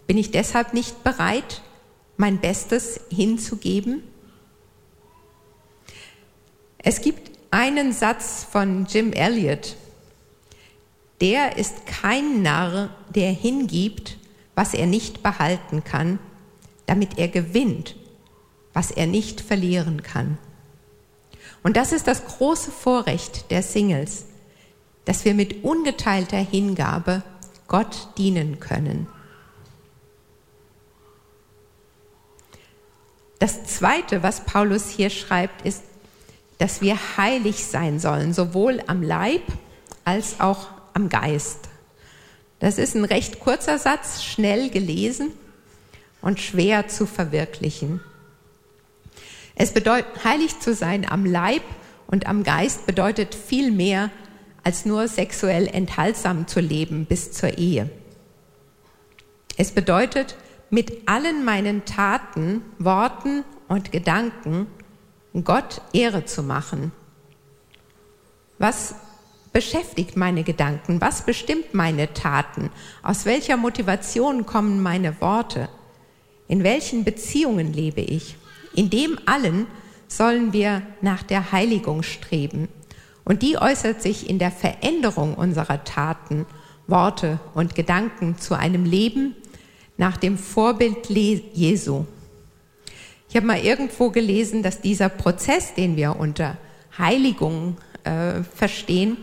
Bin ich deshalb nicht bereit, mein Bestes hinzugeben? Es gibt einen Satz von Jim Elliot. Der ist kein Narr, der hingibt, was er nicht behalten kann, damit er gewinnt, was er nicht verlieren kann. Und das ist das große Vorrecht der Singles, dass wir mit ungeteilter Hingabe Gott dienen können. Das Zweite, was Paulus hier schreibt, ist, dass wir heilig sein sollen, sowohl am Leib als auch am Geist. Das ist ein recht kurzer Satz, schnell gelesen und schwer zu verwirklichen. Es bedeutet, heilig zu sein am Leib und am Geist bedeutet viel mehr als nur sexuell enthaltsam zu leben bis zur Ehe. Es bedeutet, mit allen meinen Taten, Worten und Gedanken Gott Ehre zu machen. Was beschäftigt meine Gedanken? Was bestimmt meine Taten? Aus welcher Motivation kommen meine Worte? In welchen Beziehungen lebe ich? In dem allen sollen wir nach der Heiligung streben. Und die äußert sich in der Veränderung unserer Taten, Worte und Gedanken zu einem Leben nach dem Vorbild Jesu. Ich habe mal irgendwo gelesen, dass dieser Prozess, den wir unter Heiligung äh, verstehen,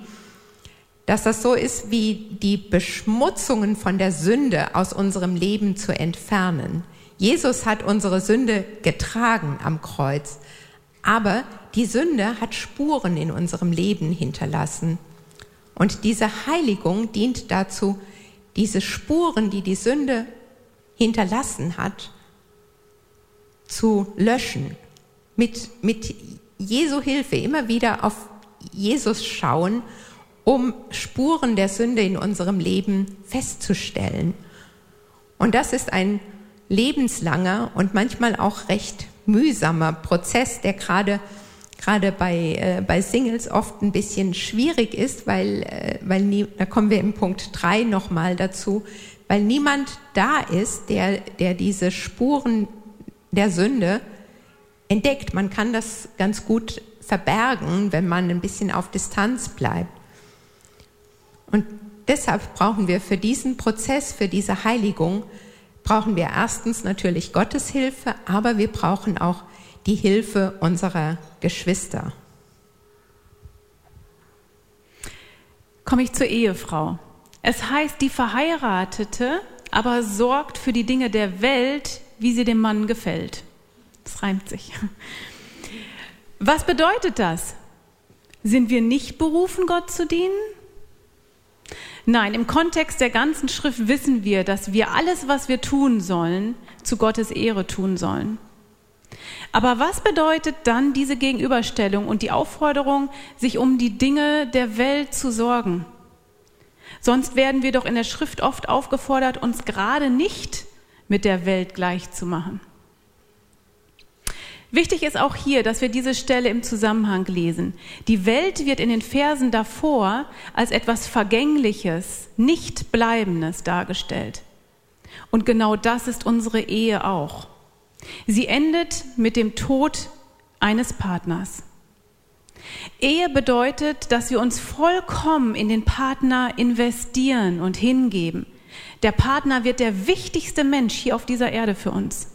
dass das so ist wie die Beschmutzungen von der Sünde aus unserem Leben zu entfernen. Jesus hat unsere Sünde getragen am Kreuz, aber die Sünde hat Spuren in unserem Leben hinterlassen. Und diese Heiligung dient dazu, diese Spuren, die die Sünde hinterlassen hat, zu löschen. Mit, mit Jesu Hilfe immer wieder auf Jesus schauen um Spuren der Sünde in unserem Leben festzustellen. Und das ist ein lebenslanger und manchmal auch recht mühsamer Prozess, der gerade gerade bei, äh, bei Singles oft ein bisschen schwierig ist, weil, äh, weil nie, da kommen wir im Punkt drei nochmal dazu, weil niemand da ist, der, der diese Spuren der Sünde entdeckt. Man kann das ganz gut verbergen, wenn man ein bisschen auf Distanz bleibt. Und deshalb brauchen wir für diesen Prozess, für diese Heiligung, brauchen wir erstens natürlich Gottes Hilfe, aber wir brauchen auch die Hilfe unserer Geschwister. Komme ich zur Ehefrau. Es heißt, die Verheiratete aber sorgt für die Dinge der Welt, wie sie dem Mann gefällt. Das reimt sich. Was bedeutet das? Sind wir nicht berufen, Gott zu dienen? Nein, im Kontext der ganzen Schrift wissen wir, dass wir alles, was wir tun sollen, zu Gottes Ehre tun sollen. Aber was bedeutet dann diese Gegenüberstellung und die Aufforderung, sich um die Dinge der Welt zu sorgen? Sonst werden wir doch in der Schrift oft aufgefordert, uns gerade nicht mit der Welt gleichzumachen. Wichtig ist auch hier, dass wir diese Stelle im Zusammenhang lesen. Die Welt wird in den Versen davor als etwas Vergängliches, nicht Bleibendes dargestellt. Und genau das ist unsere Ehe auch. Sie endet mit dem Tod eines Partners. Ehe bedeutet, dass wir uns vollkommen in den Partner investieren und hingeben. Der Partner wird der wichtigste Mensch hier auf dieser Erde für uns.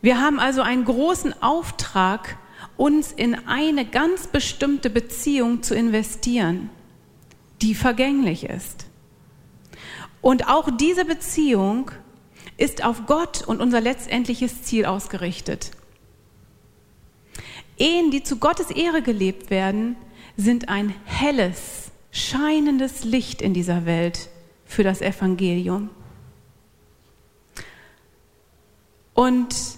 Wir haben also einen großen Auftrag, uns in eine ganz bestimmte Beziehung zu investieren, die vergänglich ist. Und auch diese Beziehung ist auf Gott und unser letztendliches Ziel ausgerichtet. Ehen, die zu Gottes Ehre gelebt werden, sind ein helles, scheinendes Licht in dieser Welt für das Evangelium. Und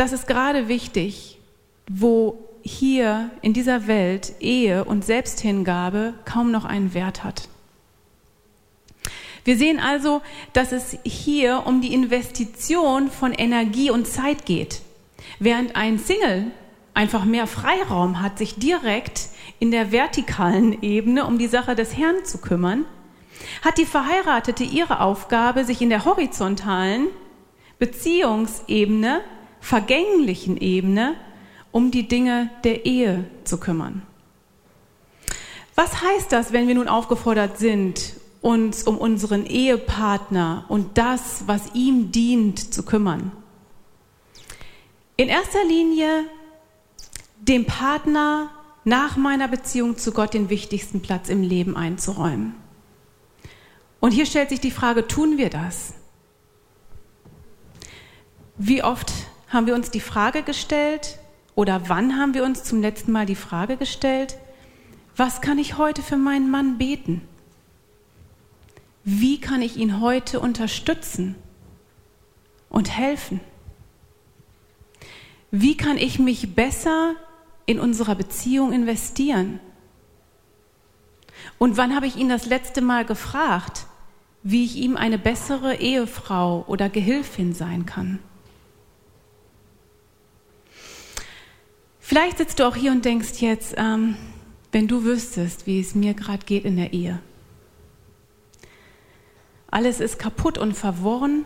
das ist gerade wichtig, wo hier in dieser Welt Ehe und Selbsthingabe kaum noch einen Wert hat. Wir sehen also, dass es hier um die Investition von Energie und Zeit geht. Während ein Single einfach mehr Freiraum hat, sich direkt in der vertikalen Ebene um die Sache des Herrn zu kümmern, hat die Verheiratete ihre Aufgabe, sich in der horizontalen Beziehungsebene, vergänglichen Ebene um die Dinge der Ehe zu kümmern. Was heißt das, wenn wir nun aufgefordert sind, uns um unseren Ehepartner und das, was ihm dient, zu kümmern? In erster Linie dem Partner nach meiner Beziehung zu Gott den wichtigsten Platz im Leben einzuräumen. Und hier stellt sich die Frage, tun wir das? Wie oft haben wir uns die Frage gestellt oder wann haben wir uns zum letzten Mal die Frage gestellt, was kann ich heute für meinen Mann beten? Wie kann ich ihn heute unterstützen und helfen? Wie kann ich mich besser in unserer Beziehung investieren? Und wann habe ich ihn das letzte Mal gefragt, wie ich ihm eine bessere Ehefrau oder Gehilfin sein kann? Vielleicht sitzt du auch hier und denkst jetzt, ähm, wenn du wüsstest, wie es mir gerade geht in der Ehe. Alles ist kaputt und verworren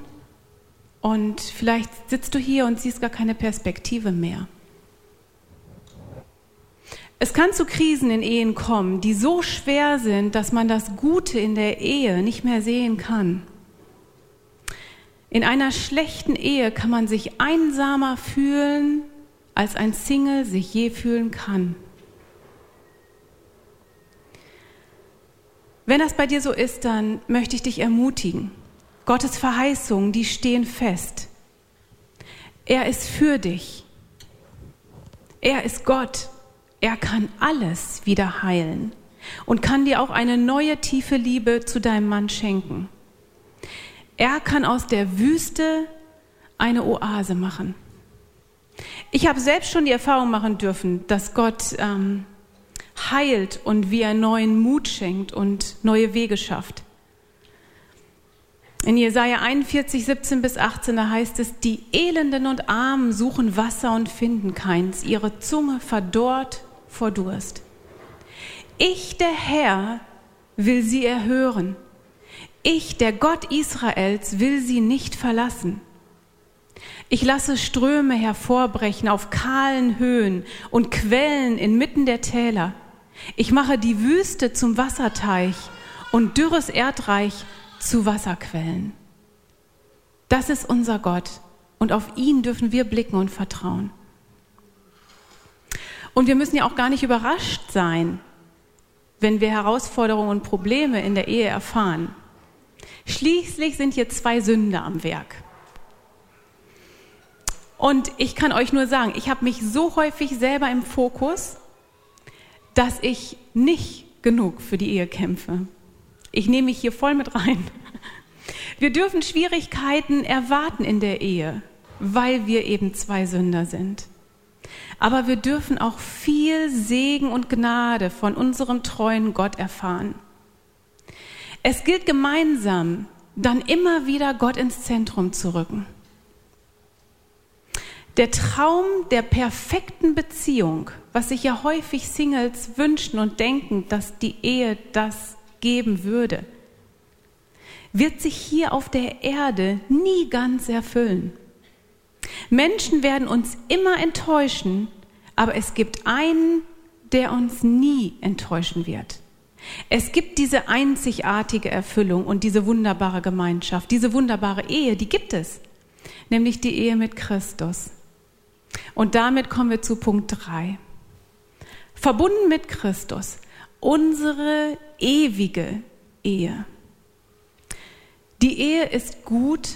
und vielleicht sitzt du hier und siehst gar keine Perspektive mehr. Es kann zu Krisen in Ehen kommen, die so schwer sind, dass man das Gute in der Ehe nicht mehr sehen kann. In einer schlechten Ehe kann man sich einsamer fühlen als ein Single sich je fühlen kann. Wenn das bei dir so ist, dann möchte ich dich ermutigen. Gottes Verheißungen, die stehen fest. Er ist für dich. Er ist Gott. Er kann alles wieder heilen und kann dir auch eine neue tiefe Liebe zu deinem Mann schenken. Er kann aus der Wüste eine Oase machen. Ich habe selbst schon die Erfahrung machen dürfen, dass Gott ähm, heilt und wie er neuen Mut schenkt und neue Wege schafft. In Jesaja 41, 17 bis 18, da heißt es, die Elenden und Armen suchen Wasser und finden keins, ihre Zunge verdorrt vor Durst. Ich, der Herr, will sie erhören. Ich, der Gott Israels, will sie nicht verlassen. Ich lasse Ströme hervorbrechen auf kahlen Höhen und Quellen inmitten der Täler. Ich mache die Wüste zum Wasserteich und dürres Erdreich zu Wasserquellen. Das ist unser Gott und auf ihn dürfen wir blicken und vertrauen. Und wir müssen ja auch gar nicht überrascht sein, wenn wir Herausforderungen und Probleme in der Ehe erfahren. Schließlich sind hier zwei Sünder am Werk. Und ich kann euch nur sagen, ich habe mich so häufig selber im Fokus, dass ich nicht genug für die Ehe kämpfe. Ich nehme mich hier voll mit rein. Wir dürfen Schwierigkeiten erwarten in der Ehe, weil wir eben zwei Sünder sind. Aber wir dürfen auch viel Segen und Gnade von unserem treuen Gott erfahren. Es gilt gemeinsam, dann immer wieder Gott ins Zentrum zu rücken. Der Traum der perfekten Beziehung, was sich ja häufig Singles wünschen und denken, dass die Ehe das geben würde, wird sich hier auf der Erde nie ganz erfüllen. Menschen werden uns immer enttäuschen, aber es gibt einen, der uns nie enttäuschen wird. Es gibt diese einzigartige Erfüllung und diese wunderbare Gemeinschaft, diese wunderbare Ehe, die gibt es, nämlich die Ehe mit Christus. Und damit kommen wir zu Punkt 3. Verbunden mit Christus, unsere ewige Ehe. Die Ehe ist gut,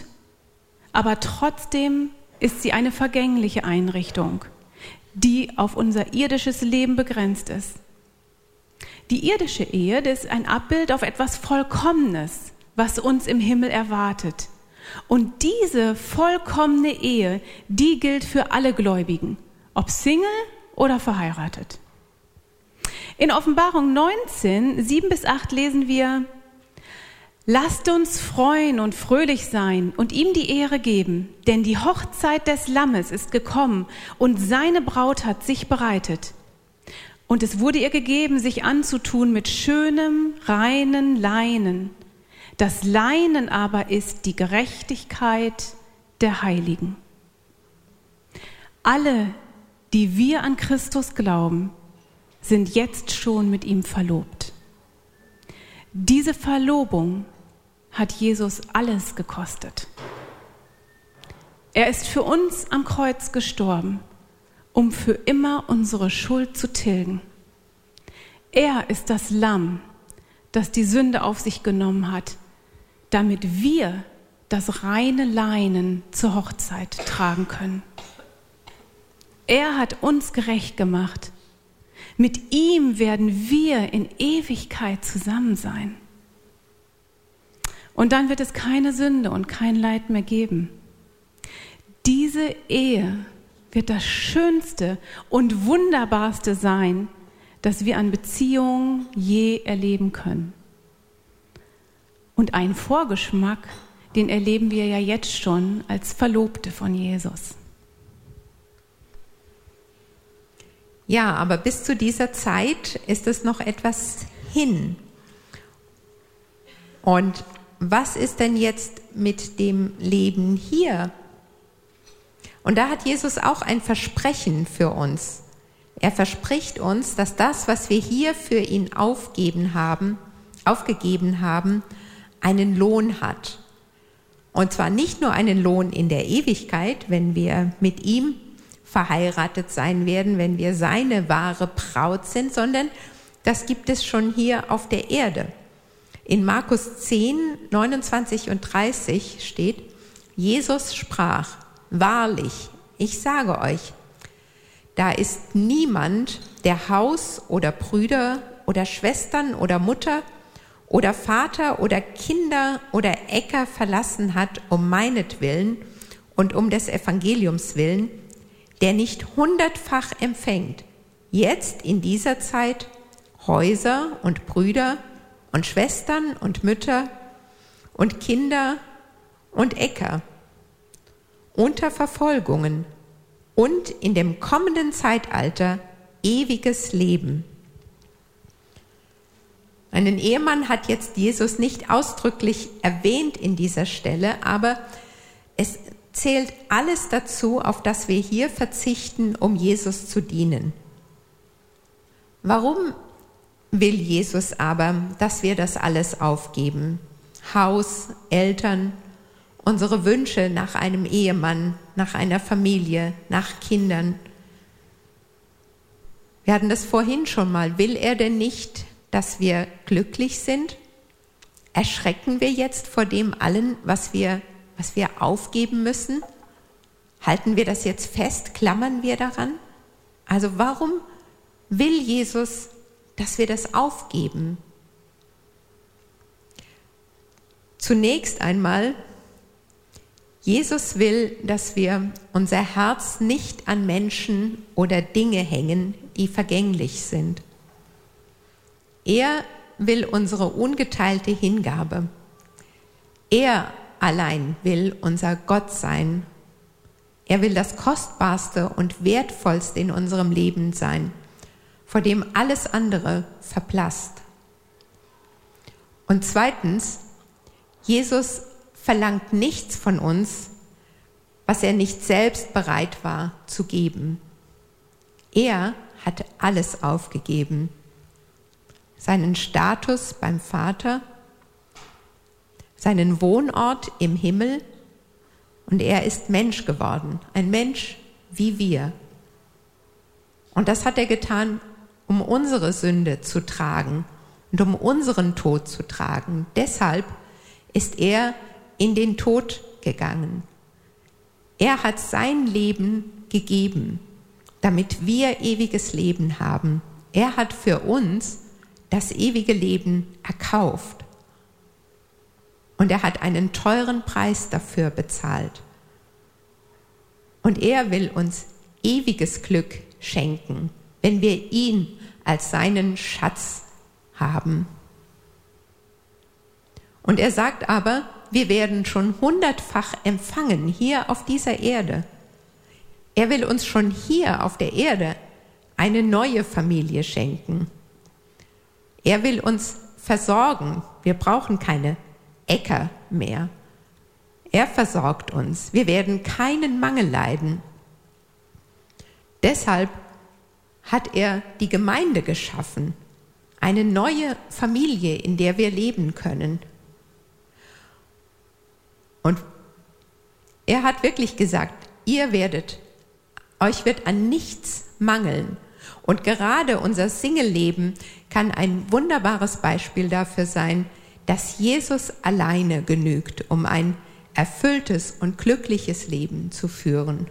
aber trotzdem ist sie eine vergängliche Einrichtung, die auf unser irdisches Leben begrenzt ist. Die irdische Ehe ist ein Abbild auf etwas Vollkommenes, was uns im Himmel erwartet. Und diese vollkommene Ehe, die gilt für alle Gläubigen, ob Single oder verheiratet. In Offenbarung 19, 7 bis 8 lesen wir, Lasst uns freuen und fröhlich sein und ihm die Ehre geben, denn die Hochzeit des Lammes ist gekommen und seine Braut hat sich bereitet. Und es wurde ihr gegeben, sich anzutun mit schönem, reinen Leinen. Das Leinen aber ist die Gerechtigkeit der Heiligen. Alle, die wir an Christus glauben, sind jetzt schon mit ihm verlobt. Diese Verlobung hat Jesus alles gekostet. Er ist für uns am Kreuz gestorben, um für immer unsere Schuld zu tilgen. Er ist das Lamm, das die Sünde auf sich genommen hat, damit wir das reine Leinen zur Hochzeit tragen können. Er hat uns gerecht gemacht. Mit ihm werden wir in Ewigkeit zusammen sein. Und dann wird es keine Sünde und kein Leid mehr geben. Diese Ehe wird das Schönste und Wunderbarste sein, das wir an Beziehungen je erleben können. Und einen Vorgeschmack, den erleben wir ja jetzt schon als Verlobte von Jesus. Ja, aber bis zu dieser Zeit ist es noch etwas hin. Und was ist denn jetzt mit dem Leben hier? Und da hat Jesus auch ein Versprechen für uns. Er verspricht uns, dass das, was wir hier für ihn aufgeben haben, aufgegeben haben, einen Lohn hat. Und zwar nicht nur einen Lohn in der Ewigkeit, wenn wir mit ihm verheiratet sein werden, wenn wir seine wahre Braut sind, sondern das gibt es schon hier auf der Erde. In Markus 10, 29 und 30 steht, Jesus sprach, wahrlich, ich sage euch, da ist niemand, der Haus oder Brüder oder Schwestern oder Mutter oder Vater oder Kinder oder Äcker verlassen hat um meinetwillen und um des Evangeliums willen, der nicht hundertfach empfängt, jetzt in dieser Zeit Häuser und Brüder und Schwestern und Mütter und Kinder und Äcker unter Verfolgungen und in dem kommenden Zeitalter ewiges Leben. Einen Ehemann hat jetzt Jesus nicht ausdrücklich erwähnt in dieser Stelle, aber es zählt alles dazu, auf das wir hier verzichten, um Jesus zu dienen. Warum will Jesus aber, dass wir das alles aufgeben. Haus, Eltern, unsere Wünsche nach einem Ehemann, nach einer Familie, nach Kindern. Wir hatten das vorhin schon mal. Will er denn nicht, dass wir glücklich sind? Erschrecken wir jetzt vor dem allen, was wir, was wir aufgeben müssen? Halten wir das jetzt fest? Klammern wir daran? Also warum will Jesus dass wir das aufgeben. Zunächst einmal, Jesus will, dass wir unser Herz nicht an Menschen oder Dinge hängen, die vergänglich sind. Er will unsere ungeteilte Hingabe. Er allein will unser Gott sein. Er will das Kostbarste und Wertvollste in unserem Leben sein vor dem alles andere verblasst. Und zweitens, Jesus verlangt nichts von uns, was er nicht selbst bereit war zu geben. Er hat alles aufgegeben. Seinen Status beim Vater, seinen Wohnort im Himmel und er ist Mensch geworden, ein Mensch wie wir. Und das hat er getan, um unsere Sünde zu tragen und um unseren Tod zu tragen. Deshalb ist er in den Tod gegangen. Er hat sein Leben gegeben, damit wir ewiges Leben haben. Er hat für uns das ewige Leben erkauft. Und er hat einen teuren Preis dafür bezahlt. Und er will uns ewiges Glück schenken, wenn wir ihn als seinen Schatz haben. Und er sagt aber, wir werden schon hundertfach empfangen hier auf dieser Erde. Er will uns schon hier auf der Erde eine neue Familie schenken. Er will uns versorgen. Wir brauchen keine Äcker mehr. Er versorgt uns. Wir werden keinen Mangel leiden. Deshalb hat er die Gemeinde geschaffen, eine neue Familie, in der wir leben können. Und er hat wirklich gesagt, ihr werdet, euch wird an nichts mangeln. Und gerade unser Single-Leben kann ein wunderbares Beispiel dafür sein, dass Jesus alleine genügt, um ein erfülltes und glückliches Leben zu führen.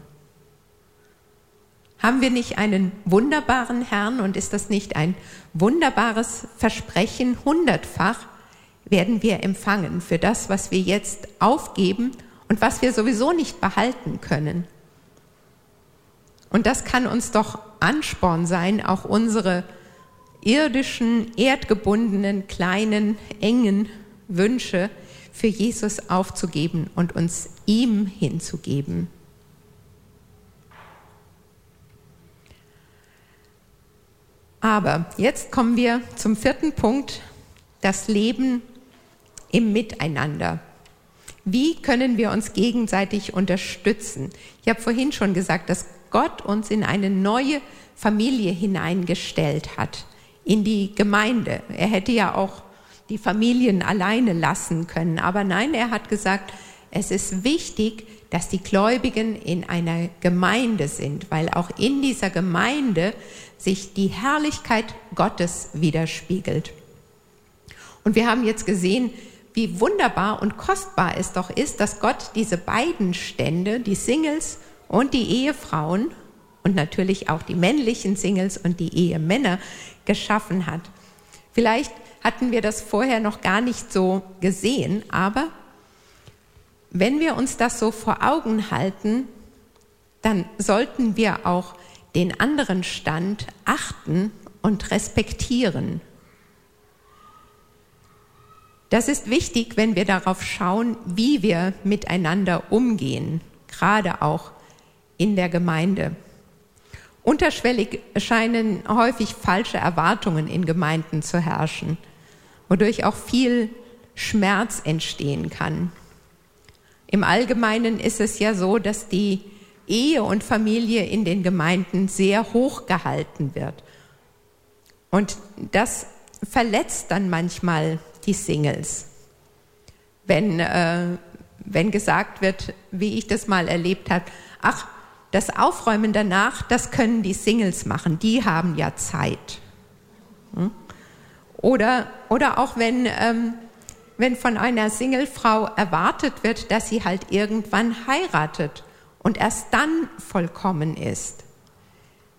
Haben wir nicht einen wunderbaren Herrn und ist das nicht ein wunderbares Versprechen? Hundertfach werden wir empfangen für das, was wir jetzt aufgeben und was wir sowieso nicht behalten können. Und das kann uns doch Ansporn sein, auch unsere irdischen, erdgebundenen, kleinen, engen Wünsche für Jesus aufzugeben und uns ihm hinzugeben. Aber jetzt kommen wir zum vierten Punkt, das Leben im Miteinander. Wie können wir uns gegenseitig unterstützen? Ich habe vorhin schon gesagt, dass Gott uns in eine neue Familie hineingestellt hat, in die Gemeinde. Er hätte ja auch die Familien alleine lassen können, aber nein, er hat gesagt, es ist wichtig, dass die Gläubigen in einer Gemeinde sind, weil auch in dieser Gemeinde sich die Herrlichkeit Gottes widerspiegelt. Und wir haben jetzt gesehen, wie wunderbar und kostbar es doch ist, dass Gott diese beiden Stände, die Singles und die Ehefrauen und natürlich auch die männlichen Singles und die Ehemänner geschaffen hat. Vielleicht hatten wir das vorher noch gar nicht so gesehen, aber wenn wir uns das so vor Augen halten, dann sollten wir auch den anderen Stand achten und respektieren. Das ist wichtig, wenn wir darauf schauen, wie wir miteinander umgehen, gerade auch in der Gemeinde. Unterschwellig scheinen häufig falsche Erwartungen in Gemeinden zu herrschen, wodurch auch viel Schmerz entstehen kann. Im Allgemeinen ist es ja so, dass die Ehe und Familie in den Gemeinden sehr hoch gehalten wird. Und das verletzt dann manchmal die Singles. Wenn, äh, wenn gesagt wird, wie ich das mal erlebt habe, ach, das Aufräumen danach, das können die Singles machen, die haben ja Zeit. Hm? Oder, oder auch wenn, ähm, wenn von einer Singlefrau erwartet wird, dass sie halt irgendwann heiratet und erst dann vollkommen ist.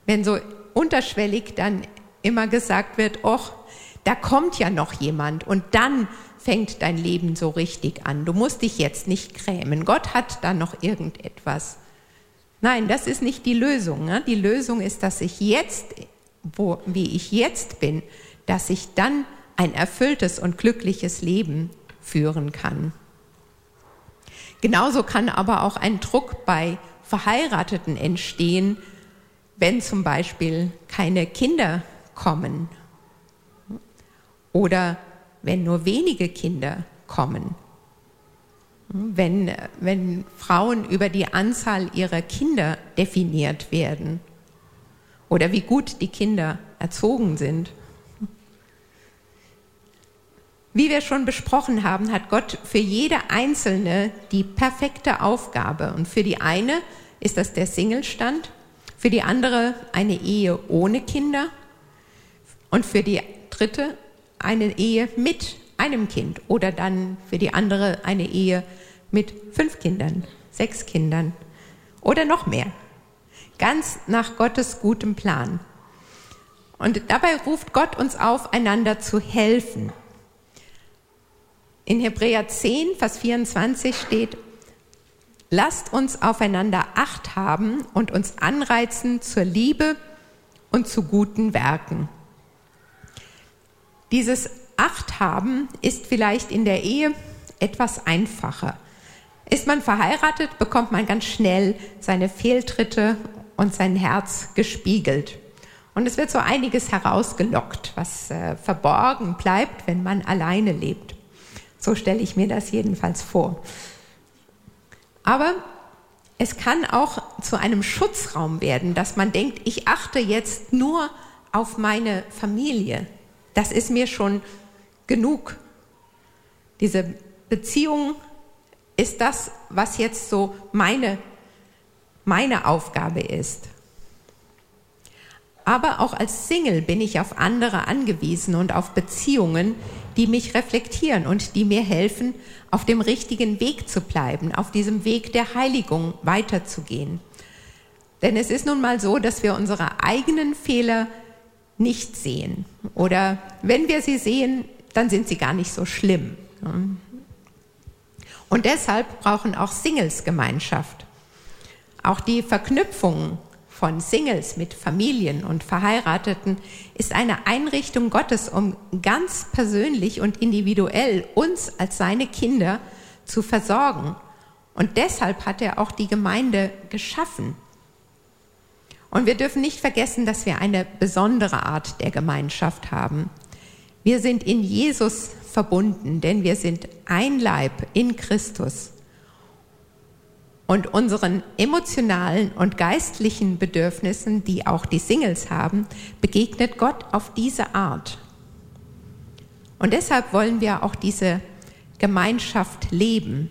Wenn so unterschwellig dann immer gesagt wird, och, da kommt ja noch jemand und dann fängt dein Leben so richtig an. Du musst dich jetzt nicht grämen. Gott hat da noch irgendetwas. Nein, das ist nicht die Lösung. Ne? Die Lösung ist, dass ich jetzt, wo, wie ich jetzt bin, dass ich dann ein erfülltes und glückliches Leben führen kann. Genauso kann aber auch ein Druck bei Verheirateten entstehen, wenn zum Beispiel keine Kinder kommen oder wenn nur wenige Kinder kommen. Wenn, wenn Frauen über die Anzahl ihrer Kinder definiert werden oder wie gut die Kinder erzogen sind. Wie wir schon besprochen haben, hat Gott für jede Einzelne die perfekte Aufgabe. Und für die eine ist das der Singlestand, für die andere eine Ehe ohne Kinder und für die dritte eine Ehe mit einem Kind oder dann für die andere eine Ehe mit fünf Kindern, sechs Kindern oder noch mehr. Ganz nach Gottes gutem Plan. Und dabei ruft Gott uns auf, einander zu helfen. In Hebräer 10, Vers 24 steht, lasst uns aufeinander Acht haben und uns anreizen zur Liebe und zu guten Werken. Dieses Acht haben ist vielleicht in der Ehe etwas einfacher. Ist man verheiratet, bekommt man ganz schnell seine Fehltritte und sein Herz gespiegelt. Und es wird so einiges herausgelockt, was äh, verborgen bleibt, wenn man alleine lebt. So stelle ich mir das jedenfalls vor. Aber es kann auch zu einem Schutzraum werden, dass man denkt, ich achte jetzt nur auf meine Familie. Das ist mir schon genug. Diese Beziehung ist das, was jetzt so meine, meine Aufgabe ist. Aber auch als Single bin ich auf andere angewiesen und auf Beziehungen, die mich reflektieren und die mir helfen, auf dem richtigen Weg zu bleiben, auf diesem Weg der Heiligung weiterzugehen. Denn es ist nun mal so, dass wir unsere eigenen Fehler nicht sehen. Oder wenn wir sie sehen, dann sind sie gar nicht so schlimm. Und deshalb brauchen auch Singles Gemeinschaft. Auch die Verknüpfung von Singles mit Familien und Verheirateten ist eine Einrichtung Gottes, um ganz persönlich und individuell uns als seine Kinder zu versorgen. Und deshalb hat er auch die Gemeinde geschaffen. Und wir dürfen nicht vergessen, dass wir eine besondere Art der Gemeinschaft haben. Wir sind in Jesus verbunden, denn wir sind ein Leib in Christus. Und unseren emotionalen und geistlichen Bedürfnissen, die auch die Singles haben, begegnet Gott auf diese Art. Und deshalb wollen wir auch diese Gemeinschaft leben.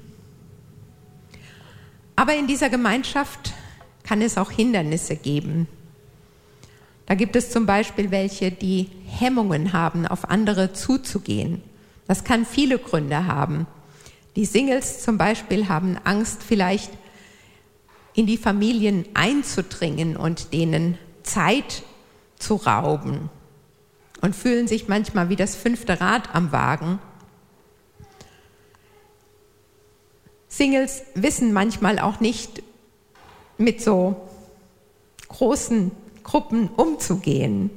Aber in dieser Gemeinschaft kann es auch Hindernisse geben. Da gibt es zum Beispiel welche, die Hemmungen haben, auf andere zuzugehen. Das kann viele Gründe haben. Die Singles zum Beispiel haben Angst, vielleicht in die Familien einzudringen und denen Zeit zu rauben und fühlen sich manchmal wie das fünfte Rad am Wagen. Singles wissen manchmal auch nicht, mit so großen Gruppen umzugehen.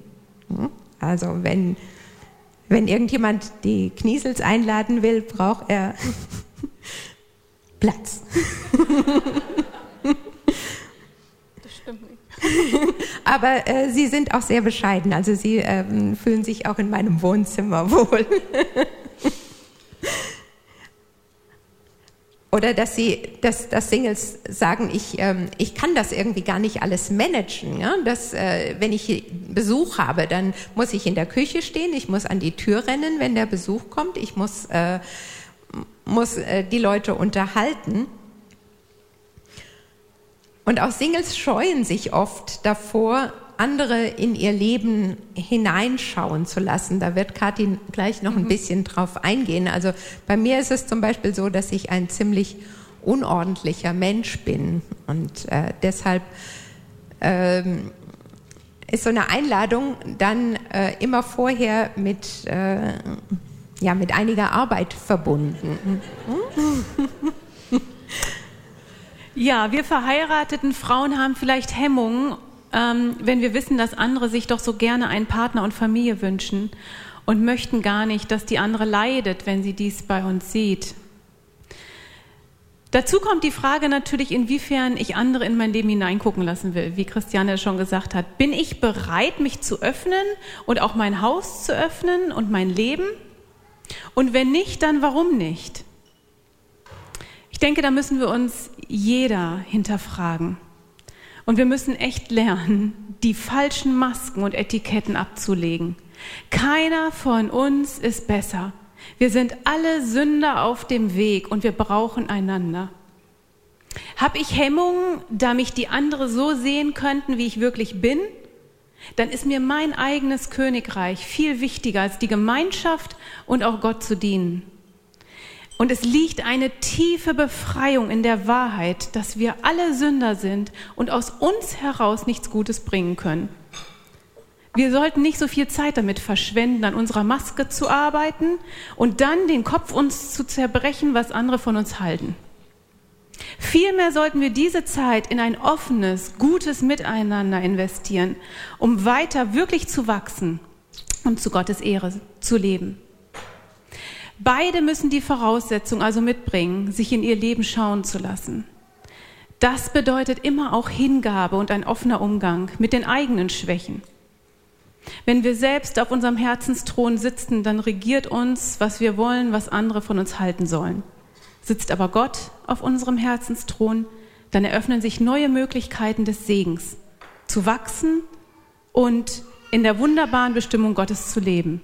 Also wenn wenn irgendjemand die Kniesels einladen will, braucht er Platz. Das stimmt nicht. Aber äh, sie sind auch sehr bescheiden, also sie ähm, fühlen sich auch in meinem Wohnzimmer wohl. Oder dass sie, dass, dass Singles sagen, ich, ähm, ich kann das irgendwie gar nicht alles managen. Ja? Dass, äh, wenn ich Besuch habe, dann muss ich in der Küche stehen, ich muss an die Tür rennen, wenn der Besuch kommt, ich muss, äh, muss äh, die Leute unterhalten. Und auch Singles scheuen sich oft davor, andere in ihr Leben hineinschauen zu lassen. Da wird Kathi gleich noch ein mhm. bisschen drauf eingehen. Also bei mir ist es zum Beispiel so, dass ich ein ziemlich unordentlicher Mensch bin und äh, deshalb ähm, ist so eine Einladung dann äh, immer vorher mit, äh, ja, mit einiger Arbeit verbunden. Ja, wir verheirateten Frauen haben vielleicht Hemmungen ähm, wenn wir wissen, dass andere sich doch so gerne einen Partner und Familie wünschen und möchten gar nicht, dass die andere leidet, wenn sie dies bei uns sieht. Dazu kommt die Frage natürlich, inwiefern ich andere in mein Leben hineingucken lassen will, wie Christiane schon gesagt hat. Bin ich bereit, mich zu öffnen und auch mein Haus zu öffnen und mein Leben? Und wenn nicht, dann warum nicht? Ich denke, da müssen wir uns jeder hinterfragen. Und wir müssen echt lernen, die falschen Masken und Etiketten abzulegen. Keiner von uns ist besser. Wir sind alle Sünder auf dem Weg und wir brauchen einander. Hab ich Hemmungen, da mich die andere so sehen könnten, wie ich wirklich bin? Dann ist mir mein eigenes Königreich viel wichtiger als die Gemeinschaft und auch Gott zu dienen. Und es liegt eine tiefe Befreiung in der Wahrheit, dass wir alle Sünder sind und aus uns heraus nichts Gutes bringen können. Wir sollten nicht so viel Zeit damit verschwenden, an unserer Maske zu arbeiten und dann den Kopf uns zu zerbrechen, was andere von uns halten. Vielmehr sollten wir diese Zeit in ein offenes, gutes Miteinander investieren, um weiter wirklich zu wachsen und zu Gottes Ehre zu leben. Beide müssen die Voraussetzung also mitbringen, sich in ihr Leben schauen zu lassen. Das bedeutet immer auch Hingabe und ein offener Umgang mit den eigenen Schwächen. Wenn wir selbst auf unserem Herzensthron sitzen, dann regiert uns, was wir wollen, was andere von uns halten sollen. Sitzt aber Gott auf unserem Herzensthron, dann eröffnen sich neue Möglichkeiten des Segens, zu wachsen und in der wunderbaren Bestimmung Gottes zu leben.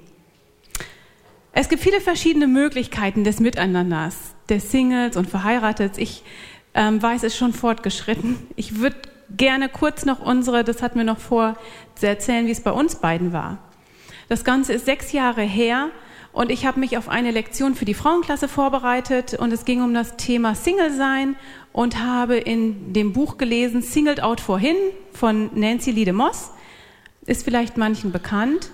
Es gibt viele verschiedene Möglichkeiten des Miteinanders, des Singles und Verheiratets. Ich ähm, weiß es schon fortgeschritten. Ich würde gerne kurz noch unsere, das hatten wir noch vor, zu erzählen, wie es bei uns beiden war. Das Ganze ist sechs Jahre her und ich habe mich auf eine Lektion für die Frauenklasse vorbereitet und es ging um das Thema Single sein und habe in dem Buch gelesen Singled Out Vorhin von Nancy Liede Moss. Ist vielleicht manchen bekannt.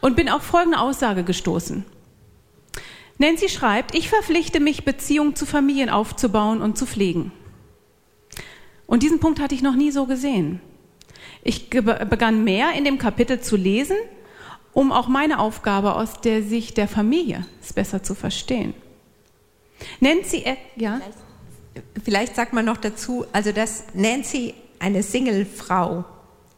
Und bin auf folgende Aussage gestoßen. Nancy schreibt, ich verpflichte mich, Beziehungen zu Familien aufzubauen und zu pflegen. Und diesen Punkt hatte ich noch nie so gesehen. Ich begann mehr in dem Kapitel zu lesen, um auch meine Aufgabe aus der Sicht der Familie besser zu verstehen. Nancy, äh, ja? Vielleicht, vielleicht sagt man noch dazu, also dass Nancy eine Single-Frau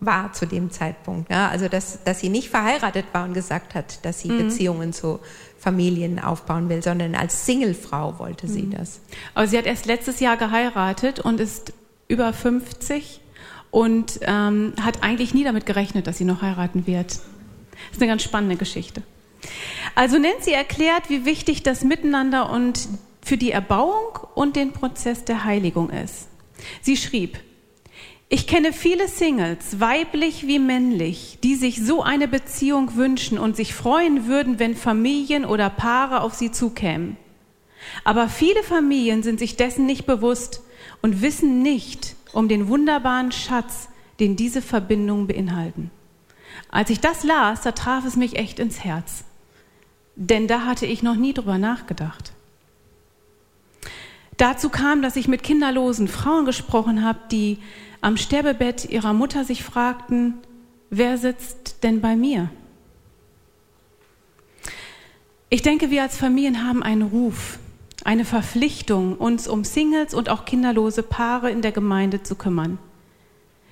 war zu dem Zeitpunkt. Ja? Also dass, dass sie nicht verheiratet war und gesagt hat, dass sie mhm. Beziehungen zu Familien aufbauen will, sondern als Single-Frau wollte sie mhm. das. Aber sie hat erst letztes Jahr geheiratet und ist über 50 und ähm, hat eigentlich nie damit gerechnet, dass sie noch heiraten wird. Das ist eine ganz spannende Geschichte. Also Nancy erklärt, wie wichtig das Miteinander und für die Erbauung und den Prozess der Heiligung ist. Sie schrieb, ich kenne viele Singles, weiblich wie männlich, die sich so eine Beziehung wünschen und sich freuen würden, wenn Familien oder Paare auf sie zukämen. Aber viele Familien sind sich dessen nicht bewusst und wissen nicht um den wunderbaren Schatz, den diese Verbindungen beinhalten. Als ich das las, da traf es mich echt ins Herz. Denn da hatte ich noch nie drüber nachgedacht. Dazu kam, dass ich mit kinderlosen Frauen gesprochen habe, die am Sterbebett ihrer Mutter sich fragten, wer sitzt denn bei mir? Ich denke, wir als Familien haben einen Ruf, eine Verpflichtung, uns um Singles und auch kinderlose Paare in der Gemeinde zu kümmern.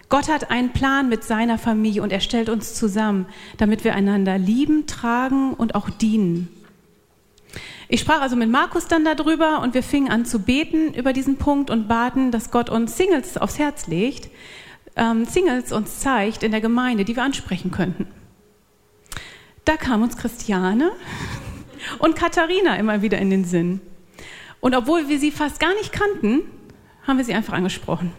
Gott hat einen Plan mit seiner Familie und er stellt uns zusammen, damit wir einander lieben, tragen und auch dienen. Ich sprach also mit Markus dann darüber und wir fingen an zu beten über diesen Punkt und baten, dass Gott uns Singles aufs Herz legt, ähm, Singles uns zeigt in der Gemeinde, die wir ansprechen könnten. Da kam uns Christiane und Katharina immer wieder in den Sinn. Und obwohl wir sie fast gar nicht kannten, haben wir sie einfach angesprochen.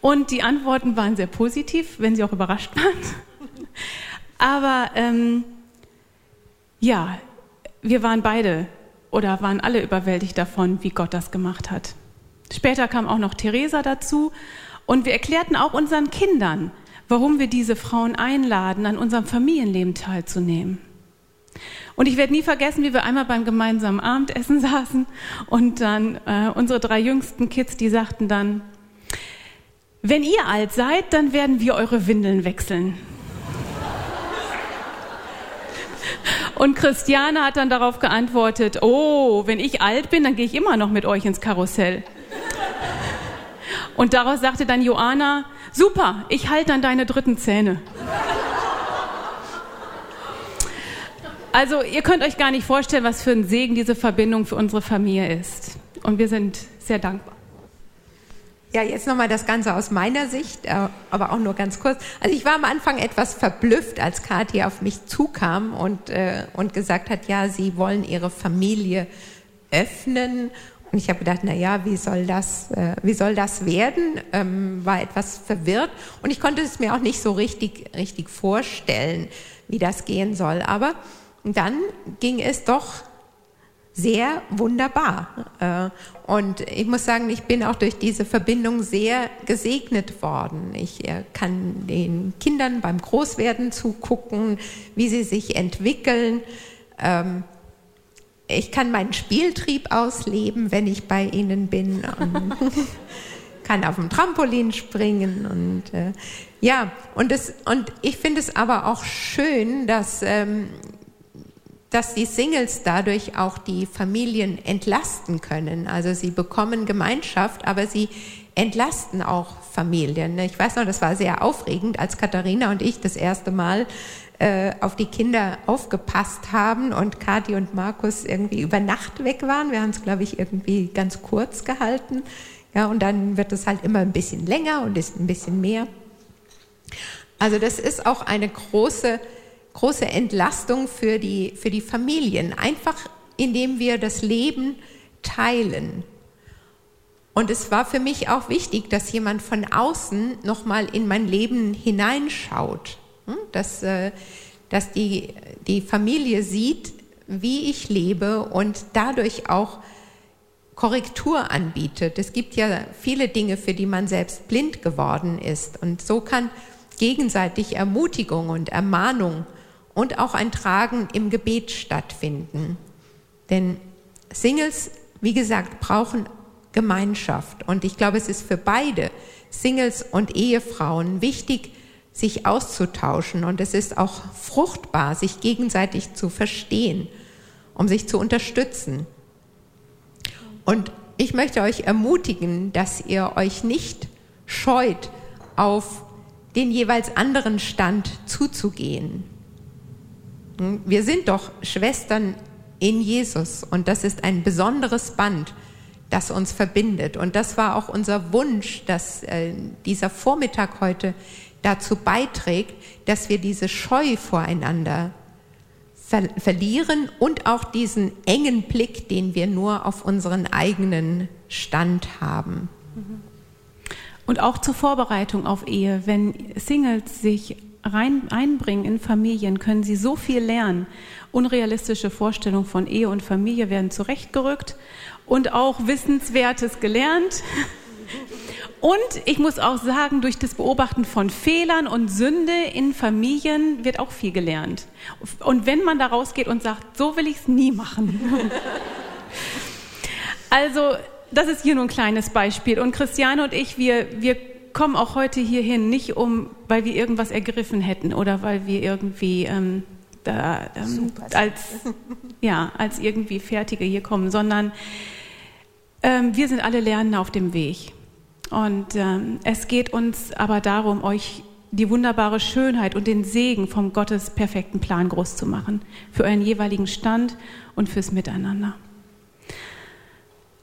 Und die Antworten waren sehr positiv, wenn sie auch überrascht waren. Aber ähm, ja, wir waren beide oder waren alle überwältigt davon, wie Gott das gemacht hat. Später kam auch noch Theresa dazu und wir erklärten auch unseren Kindern, warum wir diese Frauen einladen, an unserem Familienleben teilzunehmen. Und ich werde nie vergessen, wie wir einmal beim gemeinsamen Abendessen saßen und dann äh, unsere drei jüngsten Kids, die sagten dann, wenn ihr alt seid, dann werden wir eure Windeln wechseln. Und Christiane hat dann darauf geantwortet, oh, wenn ich alt bin, dann gehe ich immer noch mit euch ins Karussell. Und daraus sagte dann Joanna, super, ich halte dann deine dritten Zähne. Also ihr könnt euch gar nicht vorstellen, was für ein Segen diese Verbindung für unsere Familie ist. Und wir sind sehr dankbar. Ja, jetzt nochmal das Ganze aus meiner Sicht, äh, aber auch nur ganz kurz. Also ich war am Anfang etwas verblüfft, als Kathi auf mich zukam und, äh, und gesagt hat, ja, sie wollen ihre Familie öffnen. Und ich habe gedacht, na ja, wie soll das, äh, wie soll das werden? Ähm, war etwas verwirrt und ich konnte es mir auch nicht so richtig, richtig vorstellen, wie das gehen soll. Aber dann ging es doch sehr wunderbar. Äh, und ich muss sagen, ich bin auch durch diese Verbindung sehr gesegnet worden. Ich äh, kann den Kindern beim Großwerden zugucken, wie sie sich entwickeln. Ähm, ich kann meinen Spieltrieb ausleben, wenn ich bei ihnen bin. Kann auf dem Trampolin springen und äh, ja und es und ich finde es aber auch schön, dass ähm, dass die Singles dadurch auch die Familien entlasten können. Also sie bekommen Gemeinschaft, aber sie entlasten auch Familien. Ich weiß noch, das war sehr aufregend, als Katharina und ich das erste Mal äh, auf die Kinder aufgepasst haben und Kathi und Markus irgendwie über Nacht weg waren. Wir haben es, glaube ich, irgendwie ganz kurz gehalten. Ja, und dann wird es halt immer ein bisschen länger und ist ein bisschen mehr. Also das ist auch eine große, große Entlastung für die, für die Familien, einfach indem wir das Leben teilen. Und es war für mich auch wichtig, dass jemand von außen nochmal in mein Leben hineinschaut, hm? dass, äh, dass die, die Familie sieht, wie ich lebe und dadurch auch Korrektur anbietet. Es gibt ja viele Dinge, für die man selbst blind geworden ist. Und so kann gegenseitig Ermutigung und Ermahnung und auch ein Tragen im Gebet stattfinden. Denn Singles, wie gesagt, brauchen Gemeinschaft. Und ich glaube, es ist für beide, Singles und Ehefrauen, wichtig, sich auszutauschen. Und es ist auch fruchtbar, sich gegenseitig zu verstehen, um sich zu unterstützen. Und ich möchte euch ermutigen, dass ihr euch nicht scheut, auf den jeweils anderen Stand zuzugehen. Wir sind doch Schwestern in Jesus und das ist ein besonderes Band, das uns verbindet. Und das war auch unser Wunsch, dass äh, dieser Vormittag heute dazu beiträgt, dass wir diese Scheu voreinander ver verlieren und auch diesen engen Blick, den wir nur auf unseren eigenen Stand haben. Und auch zur Vorbereitung auf Ehe, wenn Singles sich rein, einbringen in Familien, können sie so viel lernen. Unrealistische Vorstellungen von Ehe und Familie werden zurechtgerückt und auch Wissenswertes gelernt. Und ich muss auch sagen, durch das Beobachten von Fehlern und Sünde in Familien wird auch viel gelernt. Und wenn man da rausgeht und sagt, so will ich es nie machen. also, das ist hier nur ein kleines Beispiel. Und Christiane und ich, wir, wir kommen auch heute hierhin, nicht um, weil wir irgendwas ergriffen hätten oder weil wir irgendwie ähm, da, ähm, als, ja, als irgendwie Fertige hier kommen, sondern ähm, wir sind alle Lernende auf dem Weg. Und ähm, es geht uns aber darum, euch die wunderbare Schönheit und den Segen vom Gottes perfekten Plan groß zu machen. Für euren jeweiligen Stand und fürs Miteinander.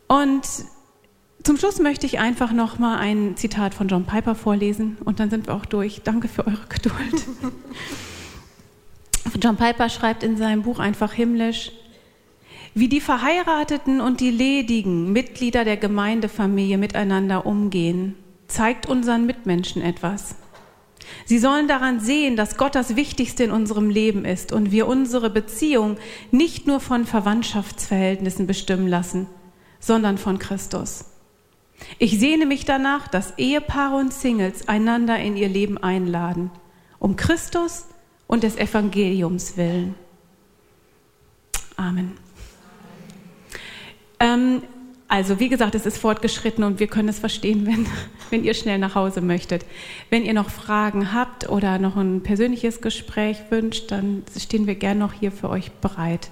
Und zum Schluss möchte ich einfach noch mal ein Zitat von John Piper vorlesen und dann sind wir auch durch. Danke für eure Geduld. John Piper schreibt in seinem Buch einfach himmlisch, wie die Verheirateten und die ledigen Mitglieder der Gemeindefamilie miteinander umgehen, zeigt unseren Mitmenschen etwas. Sie sollen daran sehen, dass Gott das Wichtigste in unserem Leben ist und wir unsere Beziehung nicht nur von Verwandtschaftsverhältnissen bestimmen lassen, sondern von Christus. Ich sehne mich danach, dass Ehepaare und Singles einander in ihr Leben einladen, um Christus und des Evangeliums willen. Amen. Ähm, also wie gesagt, es ist fortgeschritten und wir können es verstehen, wenn, wenn ihr schnell nach Hause möchtet. Wenn ihr noch Fragen habt oder noch ein persönliches Gespräch wünscht, dann stehen wir gern noch hier für euch bereit.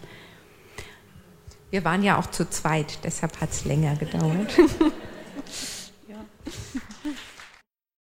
Wir waren ja auch zu zweit, deshalb hat es länger gedauert.